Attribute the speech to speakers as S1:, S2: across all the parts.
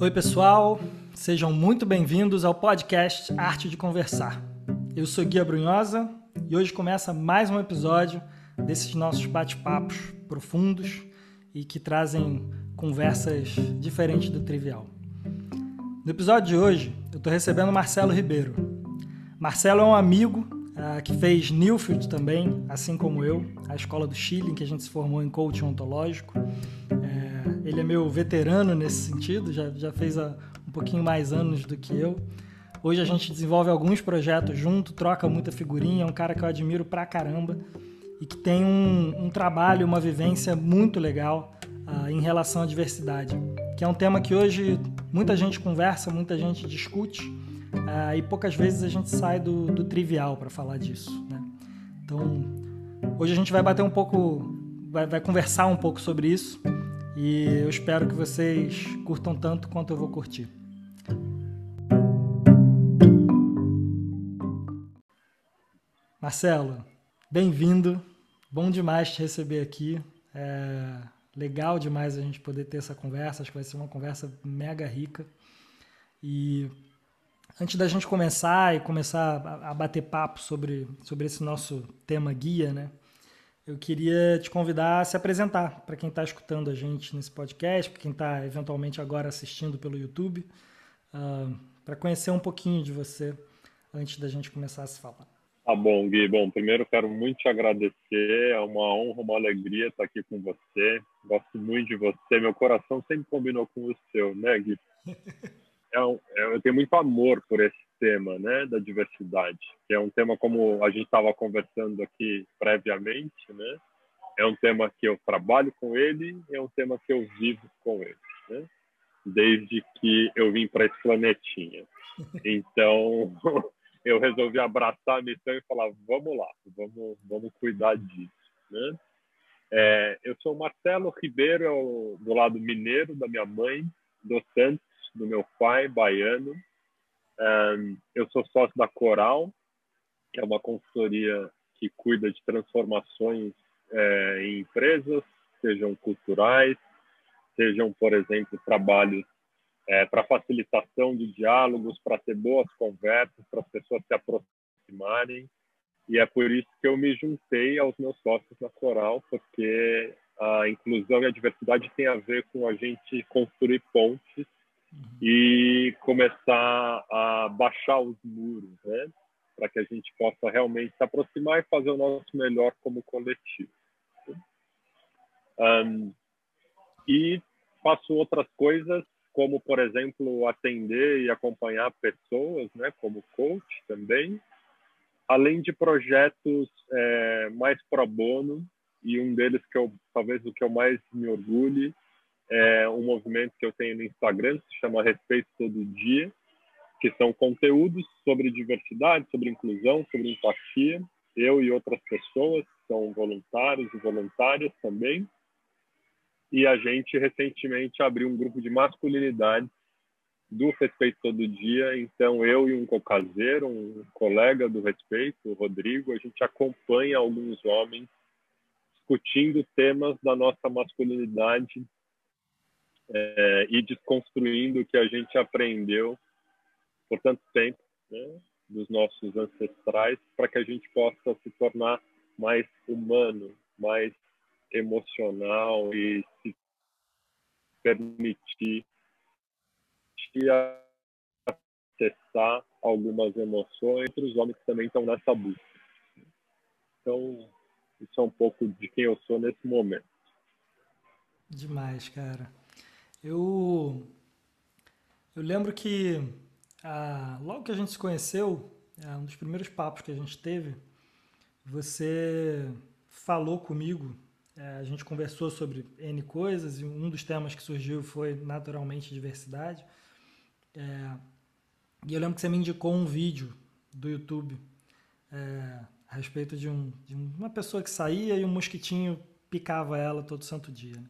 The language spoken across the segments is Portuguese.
S1: Oi, pessoal, sejam muito bem-vindos ao podcast Arte de Conversar. Eu sou Guia Brunhosa e hoje começa mais um episódio desses nossos bate-papos profundos e que trazem conversas diferentes do trivial. No episódio de hoje, eu estou recebendo Marcelo Ribeiro. Marcelo é um amigo uh, que fez Newfield também, assim como eu, a escola do Chile, em que a gente se formou em coaching ontológico. Ele é meu veterano nesse sentido, já, já fez um pouquinho mais anos do que eu. Hoje a gente desenvolve alguns projetos junto, troca muita figurinha, é um cara que eu admiro pra caramba e que tem um, um trabalho, uma vivência muito legal uh, em relação à diversidade, que é um tema que hoje muita gente conversa, muita gente discute uh, e poucas vezes a gente sai do, do trivial para falar disso. Né? Então, hoje a gente vai bater um pouco, vai, vai conversar um pouco sobre isso e eu espero que vocês curtam tanto quanto eu vou curtir. Marcelo, bem-vindo. Bom demais te receber aqui. É legal demais a gente poder ter essa conversa. Acho que vai ser uma conversa mega rica. E antes da gente começar e começar a bater papo sobre, sobre esse nosso tema guia, né? Eu queria te convidar a se apresentar para quem está escutando a gente nesse podcast, para quem está eventualmente agora assistindo pelo YouTube, uh, ah, para conhecer um pouquinho de você antes da gente começar a se falar.
S2: Tá bom, Gui. Bom, primeiro quero muito te agradecer. É uma honra, uma alegria estar aqui com você. Gosto muito de você. Meu coração sempre combinou com o seu, né, Gui? É um, é, eu tenho muito amor por esse tema, né, da diversidade, que é um tema como a gente estava conversando aqui previamente, né? É um tema que eu trabalho com ele, é um tema que eu vivo com ele, né? Desde que eu vim para esse planetinha. Então, eu resolvi abraçar a missão e falar: vamos lá, vamos, vamos cuidar disso. Né? É, eu sou Marcelo Ribeiro, do lado mineiro da minha mãe, do Santos, do meu pai, baiano. Eu sou sócio da Coral, que é uma consultoria que cuida de transformações é, em empresas, sejam culturais, sejam, por exemplo, trabalhos é, para facilitação de diálogos, para ter boas conversas, para as pessoas se aproximarem. E é por isso que eu me juntei aos meus sócios na Coral, porque a inclusão e a diversidade tem a ver com a gente construir pontes uhum. e começar a baixar os muros, né? Para que a gente possa realmente se aproximar e fazer o nosso melhor como coletivo. Um, e faço outras coisas como, por exemplo, atender e acompanhar pessoas, né, como coach também, além de projetos é, mais pro bono, e um deles que eu, talvez o que eu mais me orgulhe, é um movimento que eu tenho no Instagram, que se chama Respeito Todo Dia, que são conteúdos sobre diversidade, sobre inclusão, sobre empatia, eu e outras pessoas, são voluntários e voluntárias também, e a gente recentemente abriu um grupo de masculinidade do Respeito Todo Dia. Então, eu e um cocaseiro, um colega do Respeito, o Rodrigo, a gente acompanha alguns homens discutindo temas da nossa masculinidade é, e desconstruindo o que a gente aprendeu por tanto tempo, né, dos nossos ancestrais, para que a gente possa se tornar mais humano, mais emocional e se permitir acessar algumas emoções, os homens também estão nessa busca. Então, isso é um pouco de quem eu sou nesse momento.
S1: Demais, cara. Eu eu lembro que ah, logo que a gente se conheceu, ah, um dos primeiros papos que a gente teve, você falou comigo é, a gente conversou sobre N coisas e um dos temas que surgiu foi naturalmente diversidade. É, e eu lembro que você me indicou um vídeo do YouTube é, a respeito de, um, de, uma pessoa que saía e um mosquitinho picava ela todo santo dia. Né?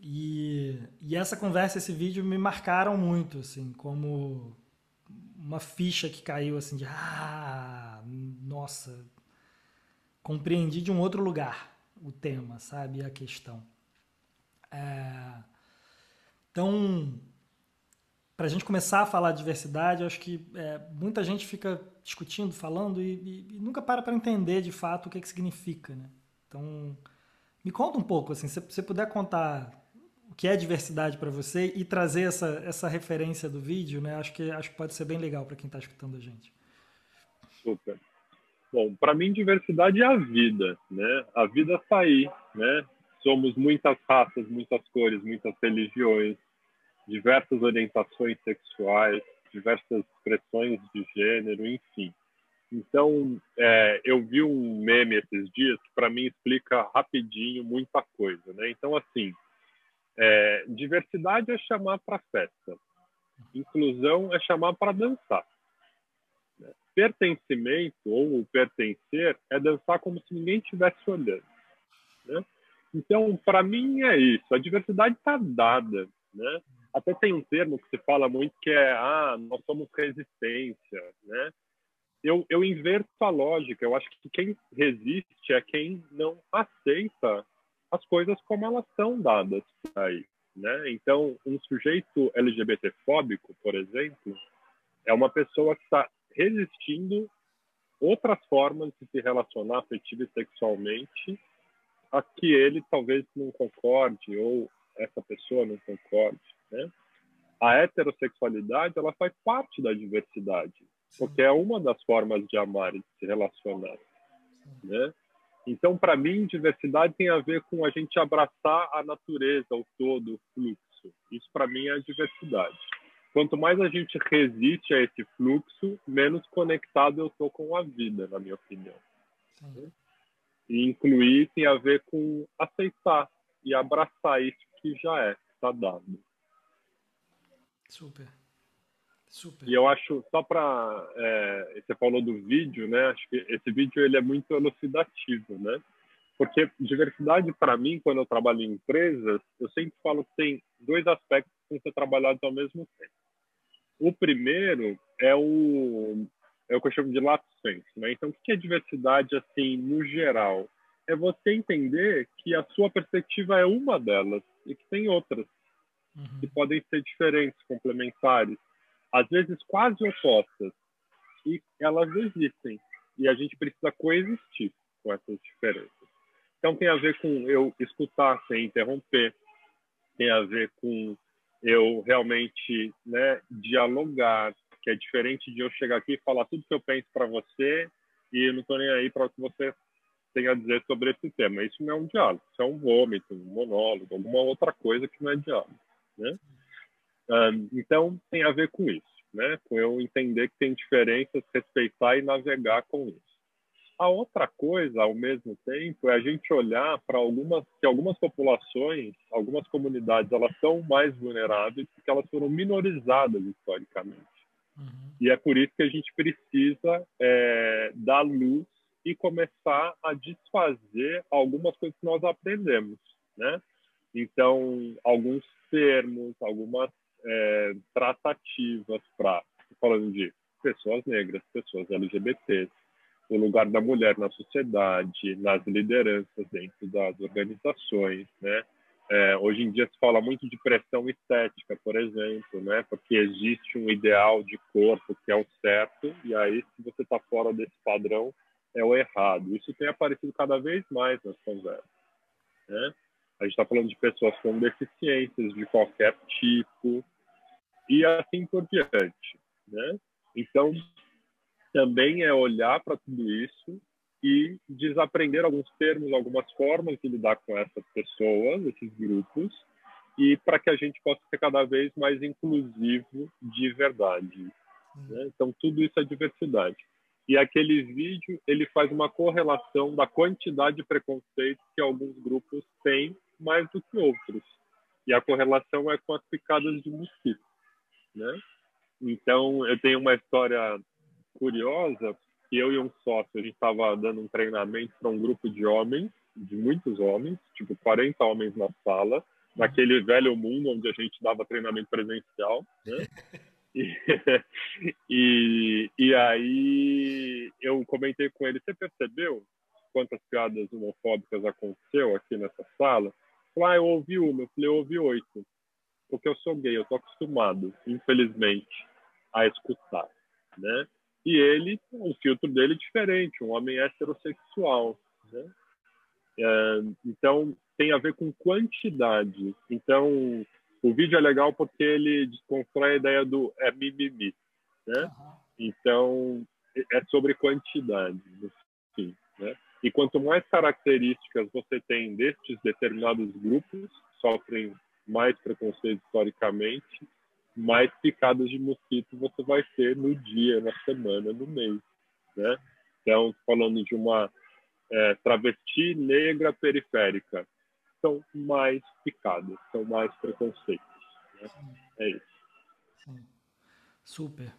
S1: E, e essa conversa, esse vídeo me marcaram muito, assim, como uma ficha que caiu assim de ah, nossa, compreendi de um outro lugar o tema, sabe? A questão. É... Então, para a gente começar a falar de diversidade, eu acho que é, muita gente fica discutindo, falando e, e, e nunca para para entender de fato o que, que significa. Né? Então, me conta um pouco, assim, se você puder contar o que é diversidade para você e trazer essa, essa referência do vídeo, né? Acho que acho que pode ser bem legal para quem está escutando a gente.
S2: Super. Bom, para mim diversidade é a vida, né? A vida está aí, né? Somos muitas raças, muitas cores, muitas religiões, diversas orientações sexuais, diversas expressões de gênero, enfim. Então, é, eu vi um meme esses dias que para mim explica rapidinho muita coisa, né? Então, assim, é, diversidade é chamar para festa, inclusão é chamar para dançar. Pertencimento ou pertencer é dançar como se ninguém estivesse olhando. Né? Então, para mim é isso. A diversidade está dada, né? Até tem um termo que se fala muito que é ah, nós somos resistência, né? Eu, eu inverto a lógica. Eu acho que quem resiste é quem não aceita as coisas como elas são dadas aí, né? Então, um sujeito LGBTfóbico, por exemplo, é uma pessoa que está resistindo outras formas de se relacionar afetiva e sexualmente a que ele talvez não concorde ou essa pessoa não concorde. Né? A heterossexualidade ela faz parte da diversidade, porque é uma das formas de amar e de se relacionar. Né? Então, para mim, diversidade tem a ver com a gente abraçar a natureza, o todo, o fluxo. Isso, para mim, é diversidade. Quanto mais a gente resiste a esse fluxo, menos conectado eu estou com a vida, na minha opinião. Sim. E incluir tem a ver com aceitar e abraçar isso que já é, está dado.
S1: Super. Super.
S2: E eu acho, só para. É, você falou do vídeo, né? Acho que esse vídeo ele é muito elucidativo, né? Porque diversidade, para mim, quando eu trabalho em empresas, eu sempre falo que tem dois aspectos que têm que ser trabalhados ao mesmo tempo. O primeiro é o, é o que eu chamo de lato senso, né? Então, o que é diversidade, assim, no geral? É você entender que a sua perspectiva é uma delas e que tem outras uhum. que podem ser diferentes, complementares, às vezes quase opostas, e elas existem. E a gente precisa coexistir com essas diferenças. Então tem a ver com eu escutar sem interromper, tem a ver com eu realmente né, dialogar, que é diferente de eu chegar aqui e falar tudo que eu penso para você e não estou nem aí para o que você tem a dizer sobre esse tema. Isso não é um diálogo, isso é um vômito, um monólogo, alguma outra coisa que não é diálogo. Né? Um, então, tem a ver com isso, né? com eu entender que tem diferenças, respeitar e navegar com isso. A outra coisa, ao mesmo tempo, é a gente olhar para algumas que algumas populações, algumas comunidades, elas são mais vulneráveis porque elas foram minorizadas historicamente. Uhum. E é por isso que a gente precisa é, dar luz e começar a desfazer algumas coisas que nós aprendemos, né? Então, alguns termos, algumas é, tratativas para, falando de pessoas negras, pessoas LGBTs, o lugar da mulher na sociedade, nas lideranças dentro das organizações, né? É, hoje em dia se fala muito de pressão estética, por exemplo, né? Porque existe um ideal de corpo que é o certo e aí se você está fora desse padrão é o errado. Isso tem aparecido cada vez mais nas conversas, né? A gente está falando de pessoas com deficiências de qualquer tipo e assim por diante, né? Então, também é olhar para tudo isso e desaprender alguns termos, algumas formas de lidar com essas pessoas, esses grupos, e para que a gente possa ser cada vez mais inclusivo de verdade. Né? Então, tudo isso é diversidade. E aquele vídeo ele faz uma correlação da quantidade de preconceitos que alguns grupos têm mais do que outros. E a correlação é com as picadas de mosquito, né? Então, eu tenho uma história curiosa que eu e um sócio, a gente estava dando um treinamento para um grupo de homens, de muitos homens, tipo 40 homens na sala, naquele velho mundo onde a gente dava treinamento presencial, né? E, e, e, aí eu comentei com ele, você percebeu quantas piadas homofóbicas aconteceu aqui nessa sala? Falei, ah, eu ouvi uma. Eu falei, eu ouvi oito. Porque eu sou gay, eu tô acostumado, infelizmente, a escutar, né? E ele, o filtro dele é diferente, um homem heterossexual, né? É, então, tem a ver com quantidade. Então, o vídeo é legal porque ele desconstrói a ideia do é mimimi, né? Uhum. Então, é sobre quantidade, sim, né? E quanto mais características você tem destes determinados grupos, sofrem mais preconceito historicamente, mais picadas de mosquito você vai ter no dia, na semana, no mês, né? Então, falando de uma é, travesti negra periférica, são mais picadas, são mais preconceitos. Né? É isso. Sim.
S1: Super.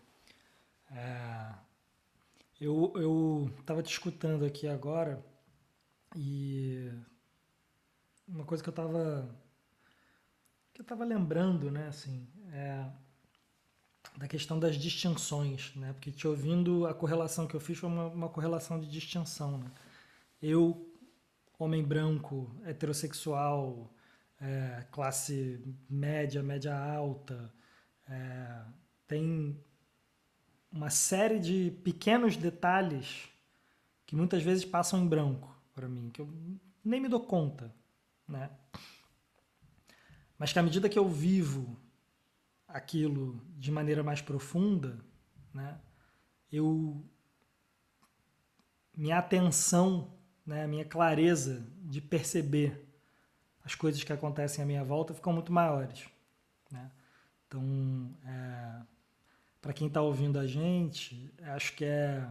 S1: É... Eu estava te escutando aqui agora e uma coisa que eu estava eu estava lembrando, né, assim, é da questão das distinções, né? Porque te ouvindo, a correlação que eu fiz foi uma, uma correlação de distinção, né? Eu, homem branco, heterossexual, é, classe média, média alta, é, tem uma série de pequenos detalhes que muitas vezes passam em branco para mim, que eu nem me dou conta, né? Mas que à medida que eu vivo aquilo de maneira mais profunda, né, eu minha atenção né, minha clareza de perceber as coisas que acontecem à minha volta ficam muito maiores. Né? Então, é, para quem está ouvindo a gente, acho que é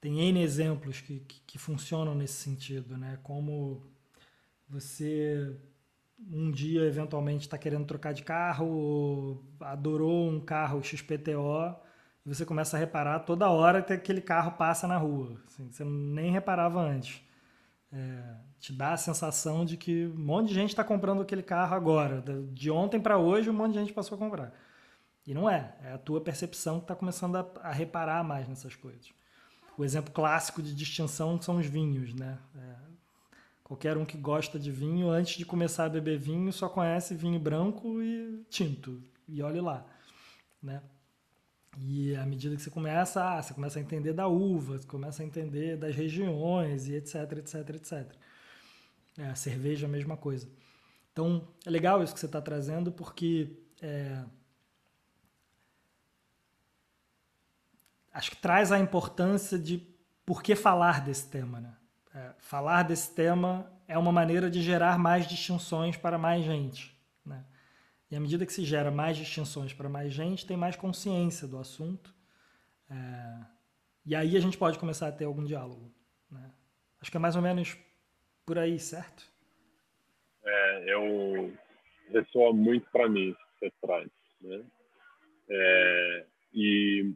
S1: tem N exemplos que, que, que, funcionam nesse sentido, né? Como você um dia eventualmente está querendo trocar de carro, adorou um carro XPTO e você começa a reparar toda hora que aquele carro passa na rua. Assim, você nem reparava antes. É, te dá a sensação de que um monte de gente está comprando aquele carro agora. De ontem para hoje, um monte de gente passou a comprar. E não é. É a tua percepção que está começando a, a, reparar mais nessas coisas. O exemplo clássico de distinção são os vinhos. Né? É, qualquer um que gosta de vinho, antes de começar a beber vinho, só conhece vinho branco e tinto. E olhe lá. Né? E à medida que você começa, ah, você começa a entender da uva, você começa a entender das regiões e etc, etc, etc. É, a cerveja a mesma coisa. Então, é legal isso que você está trazendo, porque é, acho que traz a importância de por que falar desse tema. Né? É, falar desse tema é uma maneira de gerar mais distinções para mais gente. Né? E à medida que se gera mais distinções para mais gente, tem mais consciência do assunto. É... E aí a gente pode começar a ter algum diálogo. Né? Acho que é mais ou menos por aí, certo?
S2: É, eu ressoa muito para mim isso que você traz. Né? É, e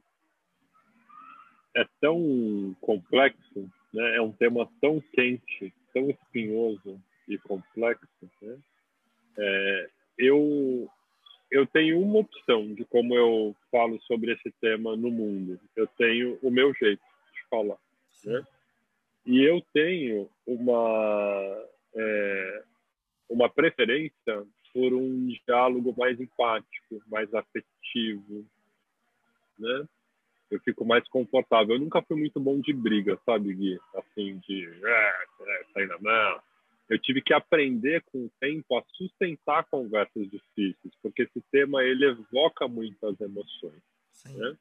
S2: é tão complexo, né? é um tema tão quente, tão espinhoso e complexo. Né? É, eu eu tenho uma opção de como eu falo sobre esse tema no mundo. Eu tenho o meu jeito de falar, né? E eu tenho uma é, uma preferência por um diálogo mais empático, mais afetivo, né? Eu fico mais confortável. Eu nunca fui muito bom de briga, sabe, Gui? Assim, de ah, sair na mão, eu tive que aprender com o tempo a sustentar conversas difíceis, porque esse tema ele evoca muitas emoções. Né?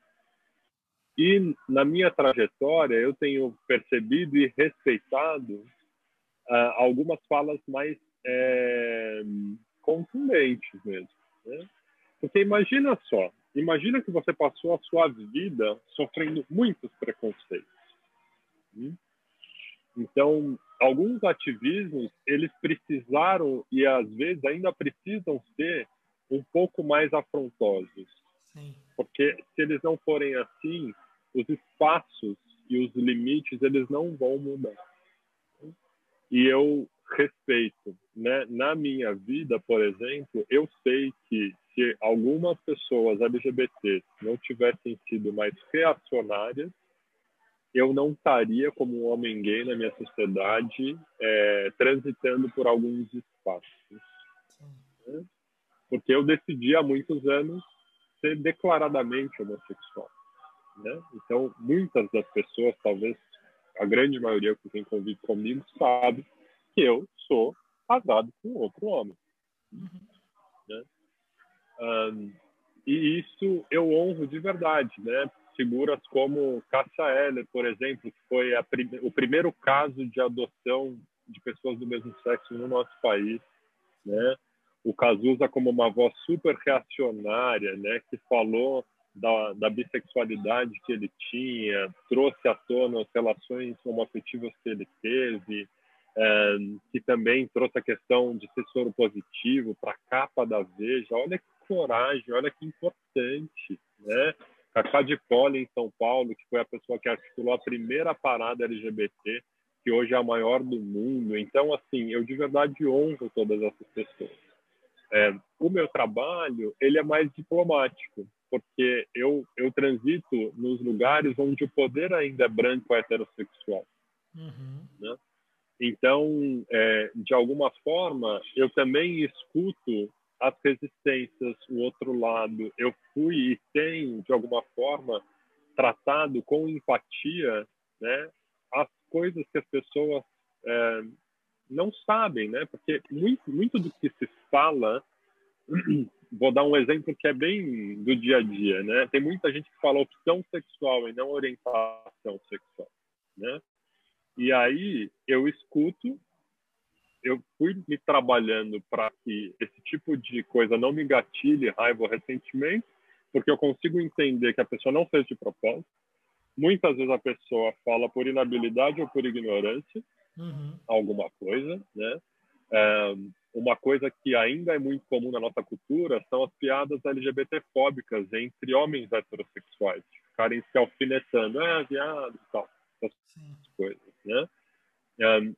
S2: E na minha trajetória eu tenho percebido e respeitado uh, algumas falas mais é, contundentes mesmo. Né? Porque imagina só, imagina que você passou a sua vida sofrendo muitos preconceitos. Hum? Então, alguns ativismos, eles precisaram e às vezes ainda precisam ser um pouco mais afrontosos. Sim. Porque se eles não forem assim, os espaços e os limites, eles não vão mudar. E eu respeito, né? Na minha vida, por exemplo, eu sei que se algumas pessoas LGBT não tivessem sido mais reacionárias, eu não estaria como um homem gay na minha sociedade é, transitando por alguns espaços. Né? porque eu decidi há muitos anos ser declaradamente homossexual. Né? Então, muitas das pessoas, talvez a grande maioria que tem convive comigo, sabe que eu sou casado com outro homem. Uhum. Né? Um, e isso eu honro de verdade, né? Figuras como Cássia Eller, por exemplo, que foi prim o primeiro caso de adoção de pessoas do mesmo sexo no nosso país, né? O Cazuza como uma voz super reacionária, né? Que falou da, da bissexualidade que ele tinha, trouxe à tona as relações homoafetivas que ele teve, que também trouxe a questão de ser soro positivo para a capa da Veja. Olha que coragem, olha que importante, né? Cacá de Poli, em São Paulo, que foi a pessoa que articulou a primeira parada LGBT, que hoje é a maior do mundo. Então, assim, eu de verdade honro todas essas pessoas. É, o meu trabalho, ele é mais diplomático, porque eu, eu transito nos lugares onde o poder ainda é branco heterossexual. Uhum. Né? Então, é, de alguma forma, eu também escuto as resistências, o outro lado. Eu fui e tenho, de alguma forma, tratado com empatia né, as coisas que as pessoas é, não sabem, né? Porque muito, muito do que se fala, vou dar um exemplo que é bem do dia a dia, né? Tem muita gente que fala opção sexual e não orientação sexual, né? E aí eu escuto eu fui me trabalhando para que esse tipo de coisa não me gatilhe raiva ou ressentimento, porque eu consigo entender que a pessoa não fez de propósito. Muitas vezes a pessoa fala por inabilidade ou por ignorância uhum. alguma coisa, né? É, uma coisa que ainda é muito comum na nossa cultura são as piadas LGBT-fóbicas entre homens heterossexuais, ficarem se alfinetando, é viado e tal, essas Sim. coisas, né? Um,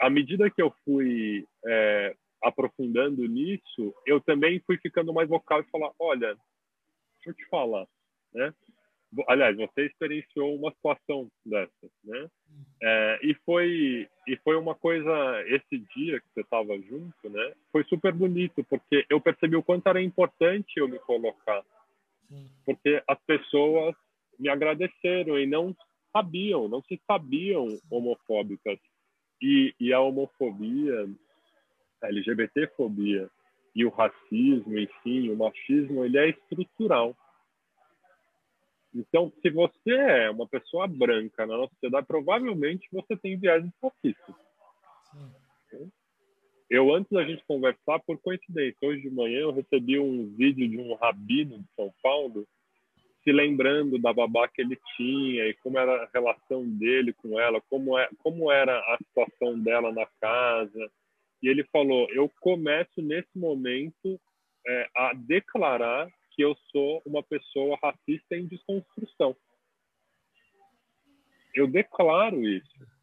S2: à medida que eu fui é, aprofundando nisso, eu também fui ficando mais vocal e falar, olha, deixa eu te falar, né? Aliás, você experienciou uma situação dessa, né? É, e foi e foi uma coisa esse dia que você estava junto, né? Foi super bonito porque eu percebi o quanto era importante eu me colocar, porque as pessoas me agradeceram e não sabiam, não se sabiam homofóbicas e, e a homofobia, a LGBTfobia e o racismo, enfim, o machismo, ele é estrutural. Então, se você é uma pessoa branca na nossa sociedade, provavelmente você tem viés racistas. Eu, antes da gente conversar, por coincidência, hoje de manhã eu recebi um vídeo de um rabino de São Paulo se lembrando da babá que ele tinha e como era a relação dele com ela, como, é, como era a situação dela na casa. E ele falou: Eu começo nesse momento é, a declarar que eu sou uma pessoa racista em desconstrução. Eu declaro isso.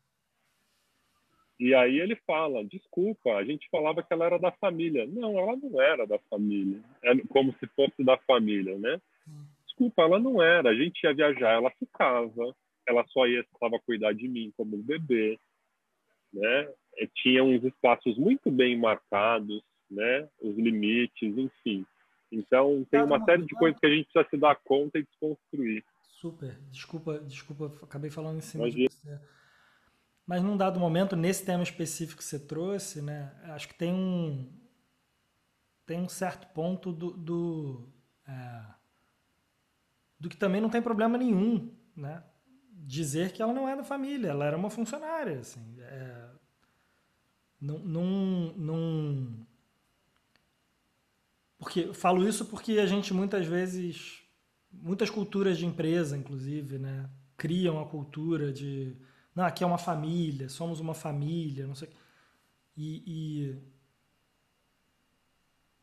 S2: E aí ele fala: desculpa, a gente falava que ela era da família. Não, ela não era da família. É como se fosse da família, né? Desculpa, ela não era. A gente ia viajar, ela ficava. Ela só ia estava cuidar de mim como bebê, né? E tinha uns espaços muito bem marcados, né? Os limites, enfim. Então tem uma série de coisas que a gente precisa se dar conta e desconstruir.
S1: Super. Desculpa, desculpa, acabei falando em cima Imagina. de você. Mas num dado momento, nesse tema específico que você trouxe, né? Acho que tem um tem um certo ponto do, do é, do que também não tem problema nenhum, né? Dizer que ela não é da família, ela era uma funcionária, assim. É, não, não, não... Porque, falo isso porque a gente muitas vezes, muitas culturas de empresa, inclusive, né? Criam a cultura de, não, aqui é uma família, somos uma família, não sei e,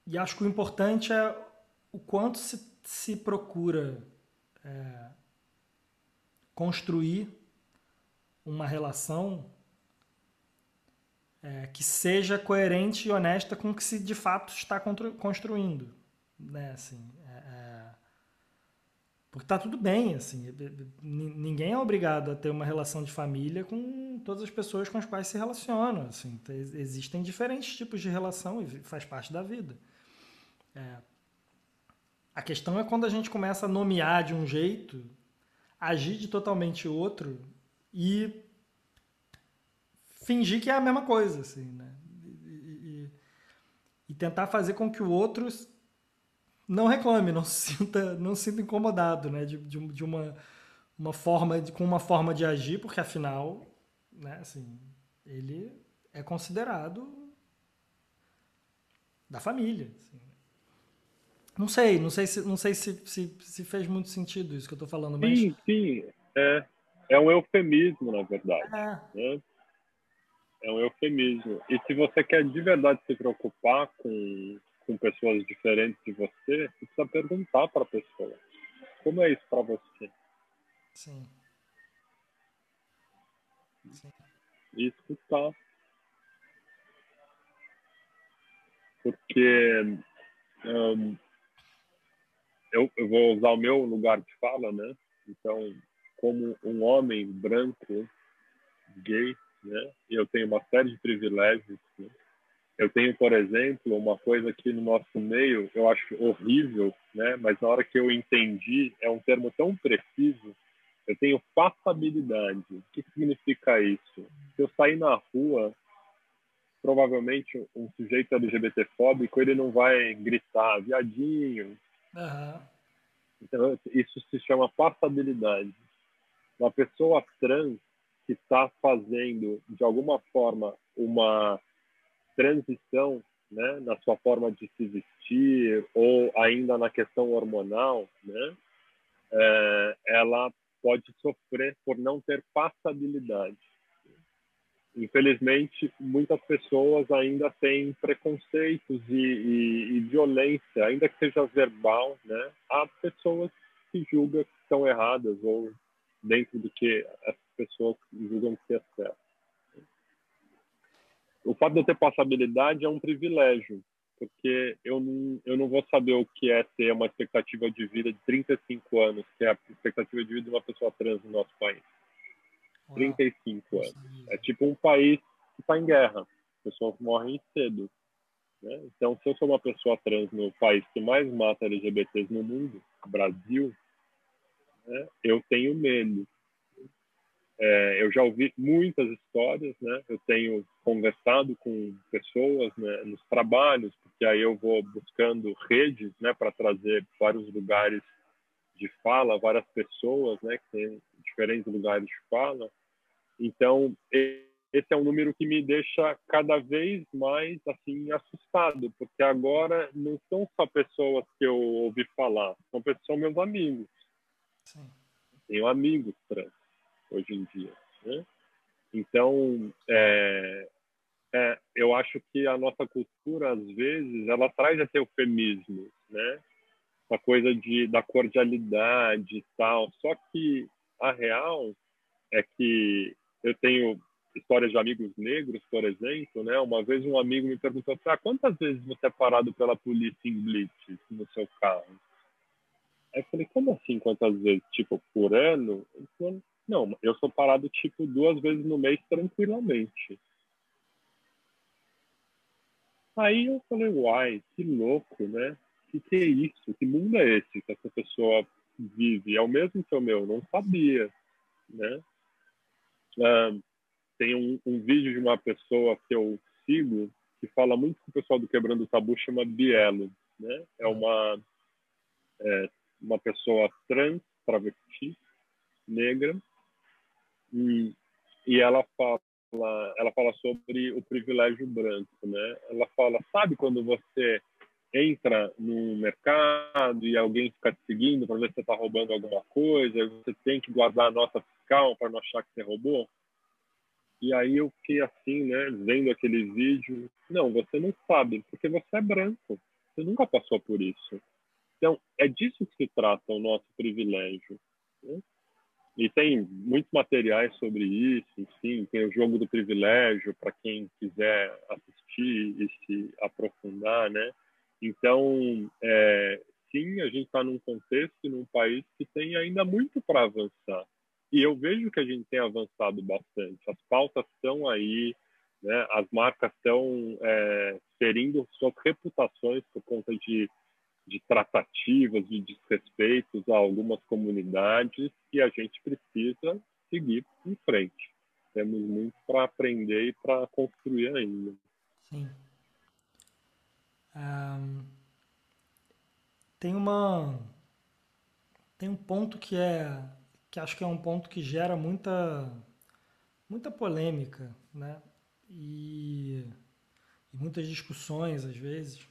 S1: e, e acho que o importante é o quanto se, se procura é, construir uma relação é, que seja coerente e honesta com o que se de fato está construindo, né? Assim, é, é, porque tá tudo bem, assim, ninguém é obrigado a ter uma relação de família com todas as pessoas com as quais se relacionam, assim, existem diferentes tipos de relação e faz parte da vida. É, a questão é quando a gente começa a nomear de um jeito, agir de totalmente outro e fingir que é a mesma coisa, assim, né? E, e, e tentar fazer com que o outro não reclame, não se sinta, não se sinta incomodado, né? De, de, de uma, uma forma, de, com uma forma de agir, porque afinal, né? Assim, ele é considerado da família. Assim. Não sei, não sei se, não sei se, se, se fez muito sentido isso que eu estou falando, mas...
S2: Sim, sim, é, é um eufemismo, na verdade. É. Né? é um eufemismo. E se você quer de verdade se preocupar com, com pessoas diferentes de você, você precisa perguntar para a pessoa: como é isso para você?
S1: Sim. Sim.
S2: E escutar. Porque um, eu, eu vou usar o meu lugar de fala, né? Então, como um homem branco, gay, né? Eu tenho uma série de privilégios. Né? Eu tenho, por exemplo, uma coisa que no nosso meio eu acho horrível, né? Mas na hora que eu entendi, é um termo tão preciso. Eu tenho passabilidade. O que significa isso? Se eu sair na rua, provavelmente um sujeito LGBTfóbico ele não vai gritar viadinho.
S1: Uhum.
S2: Então isso se chama passabilidade. Uma pessoa trans que está fazendo, de alguma forma, uma transição né, na sua forma de se vestir ou ainda na questão hormonal, né, é, ela pode sofrer por não ter passabilidade. Infelizmente, muitas pessoas ainda têm preconceitos e, e, e violência, ainda que seja verbal, né? Há pessoas que julgam que estão erradas ou dentro do que as pessoas julgam que é certo. O fato de eu ter passabilidade é um privilégio, porque eu não, eu não vou saber o que é ter uma expectativa de vida de 35 anos, que é a expectativa de vida de uma pessoa trans no nosso país. Uau. 35 anos. É tipo um país que está em guerra. Pessoas morrem cedo. Né? Então, se eu sou uma pessoa trans no país que mais mata LGBTs no mundo, Brasil, né, eu tenho medo. É, eu já ouvi muitas histórias, né? Eu tenho conversado com pessoas né, nos trabalhos, porque aí eu vou buscando redes, né, para trazer vários lugares de fala, várias pessoas, né, que têm diferentes lugares de fala. Então, esse é um número que me deixa cada vez mais assim assustado, porque agora não são só pessoas que eu ouvi falar, são pessoas meus amigos.
S1: Sim.
S2: Tenho amigos trans hoje em dia. Né? Então, é, é, eu acho que a nossa cultura, às vezes, ela traz esse eufemismo, né? Uma coisa de, da cordialidade e tal. Só que a real é que eu tenho histórias de amigos negros, por exemplo, né? Uma vez um amigo me perguntou, ah, quantas vezes você é parado pela polícia em blitz no seu carro? Aí eu falei, como assim quantas vezes? Tipo, por ano? Não, eu sou parado tipo duas vezes no mês tranquilamente. Aí eu falei, uai, que louco, né? Que que é isso? Que mundo é esse que essa pessoa vive? É o mesmo que o meu, não sabia, né? Ah, tem um, um, vídeo de uma pessoa que eu sigo que fala muito com o pessoal do Quebrando o Tabu, chama Bielo, né? É uma é, uma pessoa trans, travesti, negra, e, e ela fala ela fala sobre o privilégio branco, né? Ela fala, sabe quando você entra no mercado e alguém fica te seguindo para ver se você está roubando alguma coisa, você tem que guardar a nota para não achar que você roubou? E aí eu fiquei assim, né, vendo aquele vídeo. Não, você não sabe, porque você é branco. Você nunca passou por isso. Então, é disso que se trata o nosso privilégio. Né? E tem muitos materiais sobre isso, enfim, tem o jogo do privilégio para quem quiser assistir e se aprofundar, né? Então, é, sim, a gente está num contexto, num país que tem ainda muito para avançar. E eu vejo que a gente tem avançado bastante. As pautas estão aí, né? as marcas estão é, ferindo suas reputações por conta de de tratativas, de desrespeitos a algumas comunidades e a gente precisa seguir em frente. Temos muito para aprender e para construir ainda.
S1: Sim. Um, tem uma tem um ponto que é que acho que é um ponto que gera muita muita polêmica, né? E, e muitas discussões às vezes,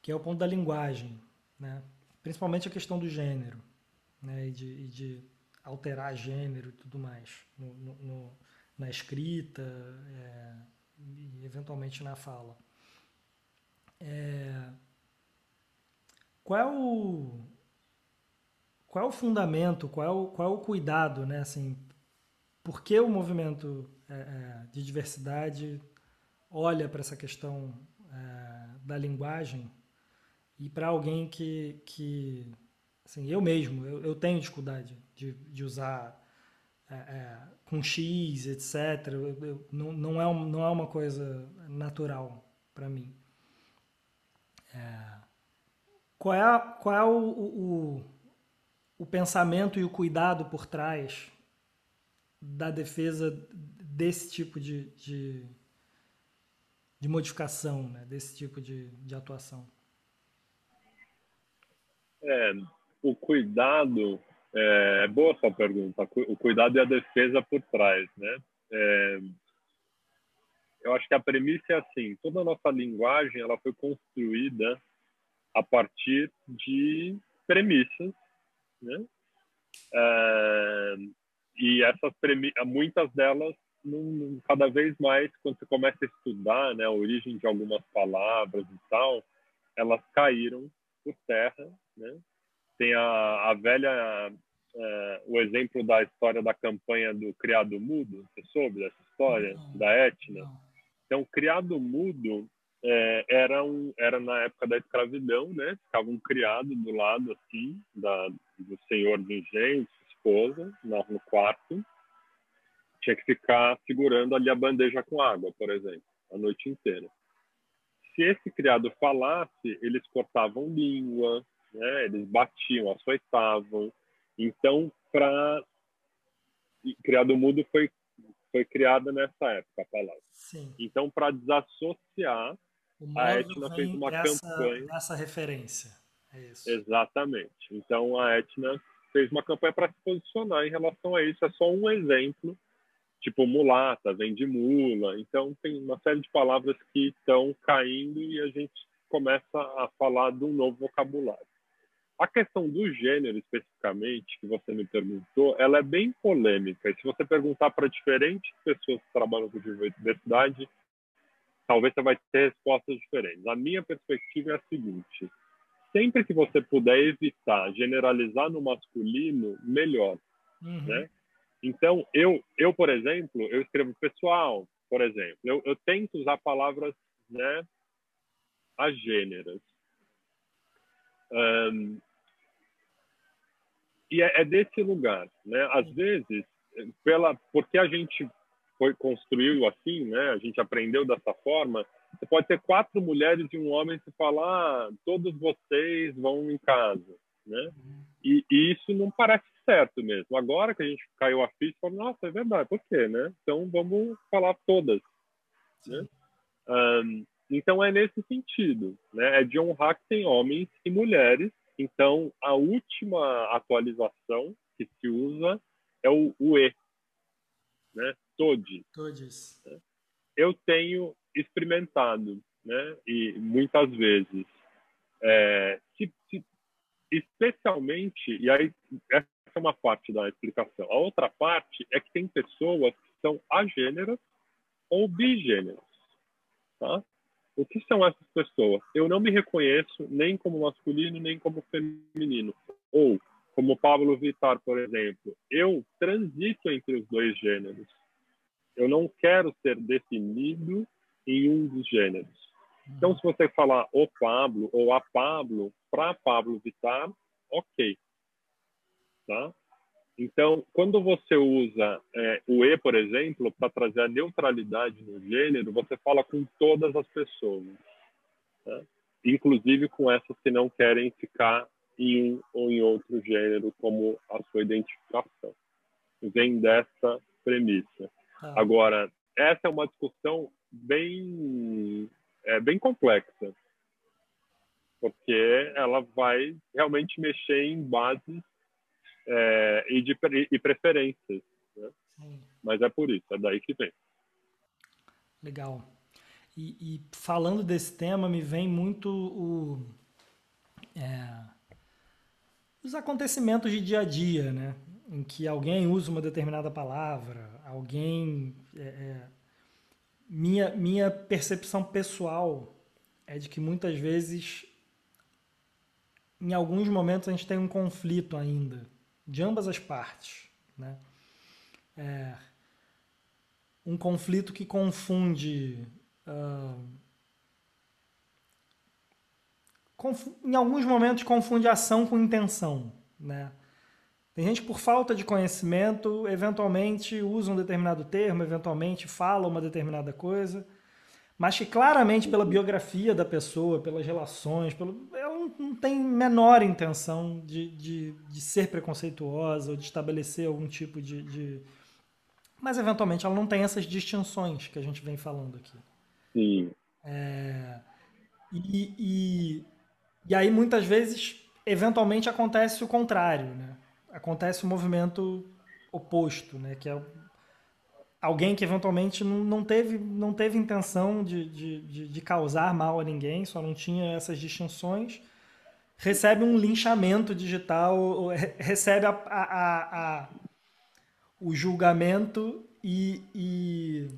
S1: que é o ponto da linguagem, né? Principalmente a questão do gênero, né? E de, e de alterar gênero e tudo mais no, no, no na escrita é, e eventualmente na fala. É, qual é o qual é o fundamento, qual é o, qual é o cuidado, né? Assim, por que o movimento é, é de diversidade olha para essa questão é, da linguagem e para alguém que, que assim, eu mesmo, eu, eu tenho dificuldade de, de usar é, é, com X, etc. Eu, eu, não, não, é não é uma coisa natural para mim. É, qual é, qual é o, o, o pensamento e o cuidado por trás da defesa desse tipo de, de, de modificação, né? desse tipo de, de atuação?
S2: É, o cuidado é, é boa essa pergunta. O cuidado e a defesa por trás, né? É, eu acho que a premissa é assim: toda a nossa linguagem ela foi construída a partir de premissas, né? É, e essas premissas, muitas delas, cada vez mais, quando você começa a estudar, né, a origem de algumas palavras e tal, elas caíram por terra, né? Tem a, a velha, é, o exemplo da história da campanha do criado mudo, você soube dessa história não, da Etna? Não. Então, criado mudo é, era, um, era na época da escravidão, né? Ficava um criado do lado, assim, da, do senhor de engenho, esposa, no quarto. Tinha que ficar segurando ali a bandeja com água, por exemplo, a noite inteira. Se esse criado falasse, eles cortavam língua, né? Eles batiam, açoitavam. Então, para criado mudo foi foi criada nessa época a palavra. Sim. Então, para desassociar, a Etna fez uma
S1: dessa,
S2: campanha.
S1: Essa referência. É isso.
S2: Exatamente. Então, a Etna fez uma campanha para se posicionar em relação a isso. É só um exemplo. Tipo, mulata, vem de mula. Então, tem uma série de palavras que estão caindo e a gente começa a falar de um novo vocabulário. A questão do gênero, especificamente, que você me perguntou, ela é bem polêmica. E se você perguntar para diferentes pessoas que trabalham com diversidade, talvez você vai ter respostas diferentes. A minha perspectiva é a seguinte: sempre que você puder evitar generalizar no masculino, melhor, uhum. né? Então, eu, eu, por exemplo, eu escrevo pessoal, por exemplo, eu, eu tento usar palavras, né, agêneras. Um, e é, é, desse lugar, né? Às vezes, pela porque a gente foi construiu assim, né? A gente aprendeu dessa forma. Você pode ter quatro mulheres e um homem se falar, ah, todos vocês vão em casa, né? E, e, isso não parece certo mesmo. Agora que a gente caiu a ficha, fala, nossa, é verdade, por quê, né? Então vamos falar todas, né? Um, então é nesse sentido, né? É de honrar que tem homens e mulheres. Então a última atualização que se usa é o, o e, né? Né? Eu tenho experimentado, né? E muitas vezes, é, se, se, especialmente, e aí essa é uma parte da explicação. A outra parte é que tem pessoas que são agêneras ou bigêneras, tá? O que são essas pessoas? Eu não me reconheço nem como masculino nem como feminino. Ou, como Pablo Vittar, por exemplo, eu transito entre os dois gêneros. Eu não quero ser definido em um dos gêneros. Então, se você falar o Pablo ou a Pablo para Pablo Vittar, ok. Tá? Então, quando você usa é, o E, por exemplo, para trazer a neutralidade no gênero, você fala com todas as pessoas. Tá? inclusive com essas que não querem ficar em um ou em outro gênero como a sua identificação. Vem dessa premissa. Ah. Agora, essa é uma discussão bem, é, bem complexa, porque ela vai realmente mexer em bases é, e, de, e preferências. Né? Mas é por isso, é daí que vem.
S1: Legal. E, e falando desse tema, me vem muito o, é, os acontecimentos de dia a dia, né? Em que alguém usa uma determinada palavra, alguém. É, é, minha, minha percepção pessoal é de que muitas vezes, em alguns momentos, a gente tem um conflito ainda, de ambas as partes, né? É, um conflito que confunde. Uh, em alguns momentos confunde ação com intenção, né? Tem gente que por falta de conhecimento, eventualmente usa um determinado termo, eventualmente fala uma determinada coisa, mas que claramente pela biografia da pessoa, pelas relações, pelo, ela não, não tem menor intenção de, de, de, ser preconceituosa ou de estabelecer algum tipo de, de mas eventualmente ela não tem essas distinções que a gente vem falando aqui.
S2: Sim.
S1: É, e, e, e, aí muitas vezes, eventualmente acontece o contrário, né? Acontece o movimento oposto, né? Que é alguém que eventualmente não teve, não teve intenção de, de, de, causar mal a ninguém, só não tinha essas distinções, recebe um linchamento digital, recebe a, a, a o julgamento e, e,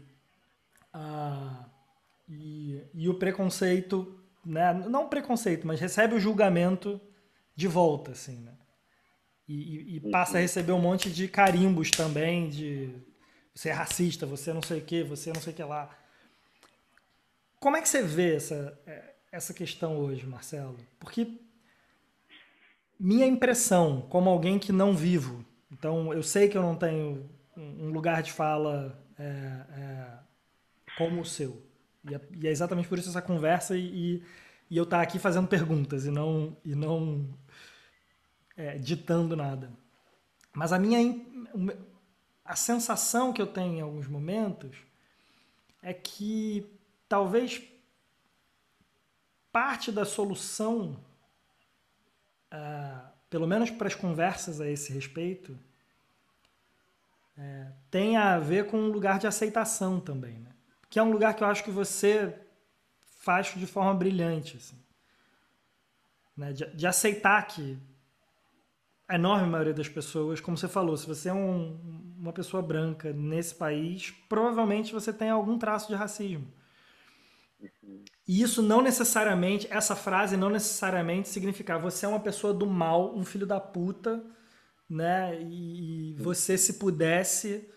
S1: e, e, o preconceito, né? não preconceito, mas recebe o julgamento de volta, assim, né? E, e, passa a receber um monte de carimbos também, de você é racista, você não sei o que, você não sei o que lá. Como é que você vê essa, essa questão hoje, Marcelo? Porque minha impressão, como alguém que não vivo então, eu sei que eu não tenho um lugar de fala é, é, como o seu. E é, e é, exatamente por isso essa conversa e, e eu estar tá aqui fazendo perguntas e não, e não é, ditando nada. Mas a minha a sensação que eu tenho em alguns momentos é que talvez parte da solução uh, pelo menos para as conversas a esse respeito, é, tem a ver com um lugar de aceitação também, né? Que é um lugar que eu acho que você faz de forma brilhante, assim. Né? De, de aceitar que a enorme maioria das pessoas, como você falou, se você é um, uma pessoa branca nesse país, provavelmente você tem algum traço de racismo. E isso não necessariamente, essa frase não necessariamente significar você é uma pessoa do mal, um filho da puta, né? E você, se pudesse,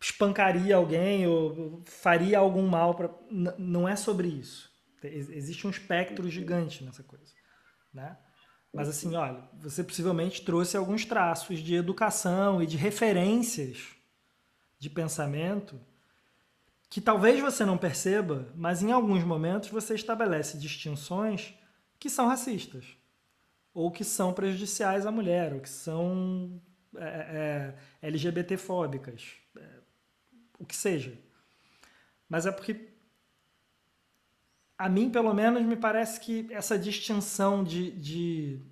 S1: espancaria alguém ou faria algum mal para. Não é sobre isso. Existe um espectro gigante nessa coisa, né? Mas assim, olha, você possivelmente trouxe alguns traços de educação e de referências de pensamento que talvez você não perceba, mas em alguns momentos você estabelece distinções que são racistas, ou que são prejudiciais à mulher, ou que são é, é, LGBT-fóbicas, é, o que seja. Mas é porque, a mim, pelo menos, me parece que essa distinção de, de,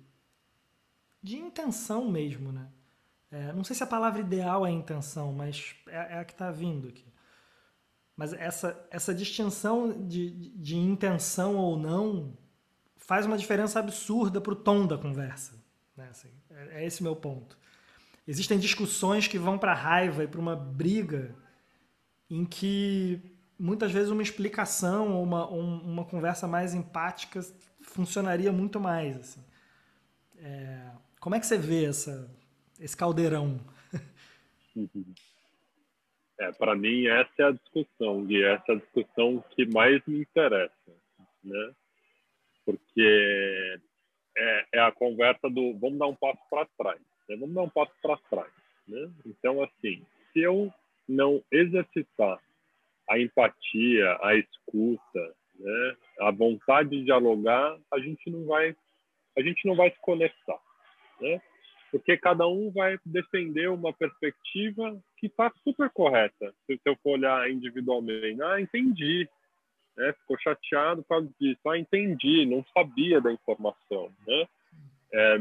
S1: de intenção mesmo, né? É, não sei se a palavra ideal é intenção, mas é, é a que está vindo aqui. Mas essa, essa distinção de, de intenção ou não faz uma diferença absurda para o tom da conversa. Né? Assim, é, é esse meu ponto. Existem discussões que vão para raiva e para uma briga em que muitas vezes uma explicação ou uma, um, uma conversa mais empática funcionaria muito mais. Assim. É, como é que você vê essa, esse caldeirão?
S2: É, para mim essa é a discussão e essa é a discussão que mais me interessa, né? Porque é, é a conversa do vamos dar um passo para trás, né? vamos dar um passo para trás, né? Então assim, se eu não exercitar a empatia, a escuta, né? A vontade de dialogar, a gente não vai, a gente não vai se conectar, né? Porque cada um vai defender uma perspectiva que está super correta. Se eu for olhar individualmente, ah, entendi, né? Ficou chateado por causa disso, ah, entendi, não sabia da informação, né? É,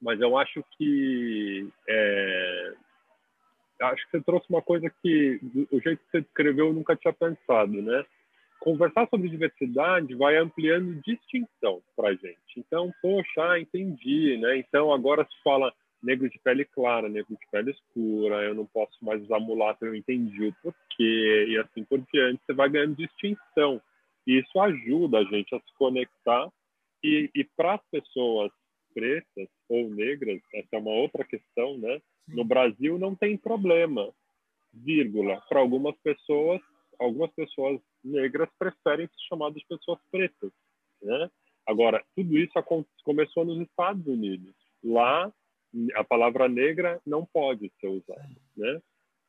S2: mas eu acho que é, acho que você trouxe uma coisa que o jeito que você descreveu eu nunca tinha pensado, né? Conversar sobre diversidade vai ampliando distinção para gente. Então, poxa, ah, entendi, né? Então agora se fala negro de pele clara, negro de pele escura, eu não posso mais usar mulato, eu entendi o porquê e assim por diante. Você vai ganhando distinção e isso ajuda a gente a se conectar e, e para as pessoas pretas ou negras, essa é uma outra questão, né? No Brasil não tem problema, vírgula. Para algumas pessoas, algumas pessoas negras preferem ser chamadas de pessoas pretas, né? Agora, tudo isso começou nos Estados Unidos. Lá, a palavra negra não pode ser usada, né?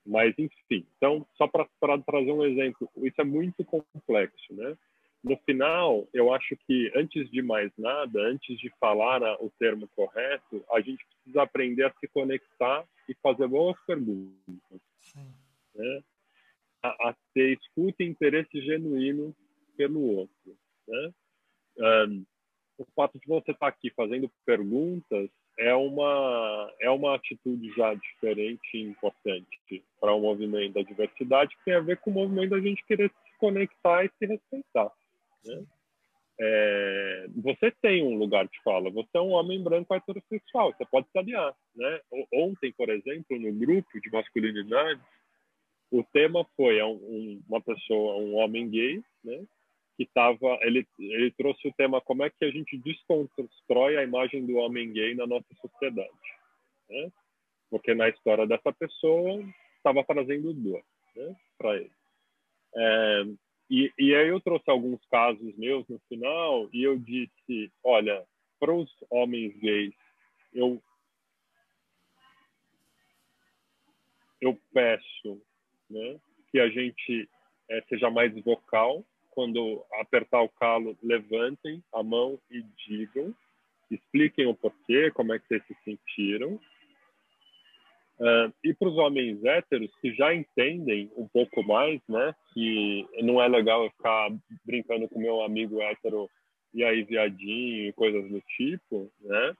S2: Mas, enfim. Então, só para trazer um exemplo, isso é muito complexo, né? No final, eu acho que antes de mais nada, antes de falar o termo correto, a gente precisa aprender a se conectar e fazer boas perguntas. Né? A, a, ter escuta e interesse genuíno pelo outro. Né? Um, o fato de você estar aqui fazendo perguntas é uma é uma atitude já diferente e importante para o movimento da diversidade que tem a ver com o movimento da gente querer se conectar e se respeitar. Né? É, você tem um lugar de fala, você é um homem branco heterossexual, você pode se aliar. Né? Ontem, por exemplo, no grupo de masculinidade, o tema foi um, uma pessoa, um homem gay, né? que estava, ele, ele trouxe o tema como é que a gente desconstrói a imagem do homem gay na nossa sociedade. Né? Porque na história dessa pessoa estava trazendo dor né? para ele. É, e, e aí eu trouxe alguns casos meus no final e eu disse, olha, para os homens gays, eu eu peço né, que a gente é, seja mais vocal quando apertar o calo, levantem a mão e digam, expliquem o porquê, como é que vocês se sentiram, Uh, e para os homens héteros que já entendem um pouco mais, né, que não é legal eu ficar brincando com meu amigo hétero e aí viadinho e coisas do tipo, né?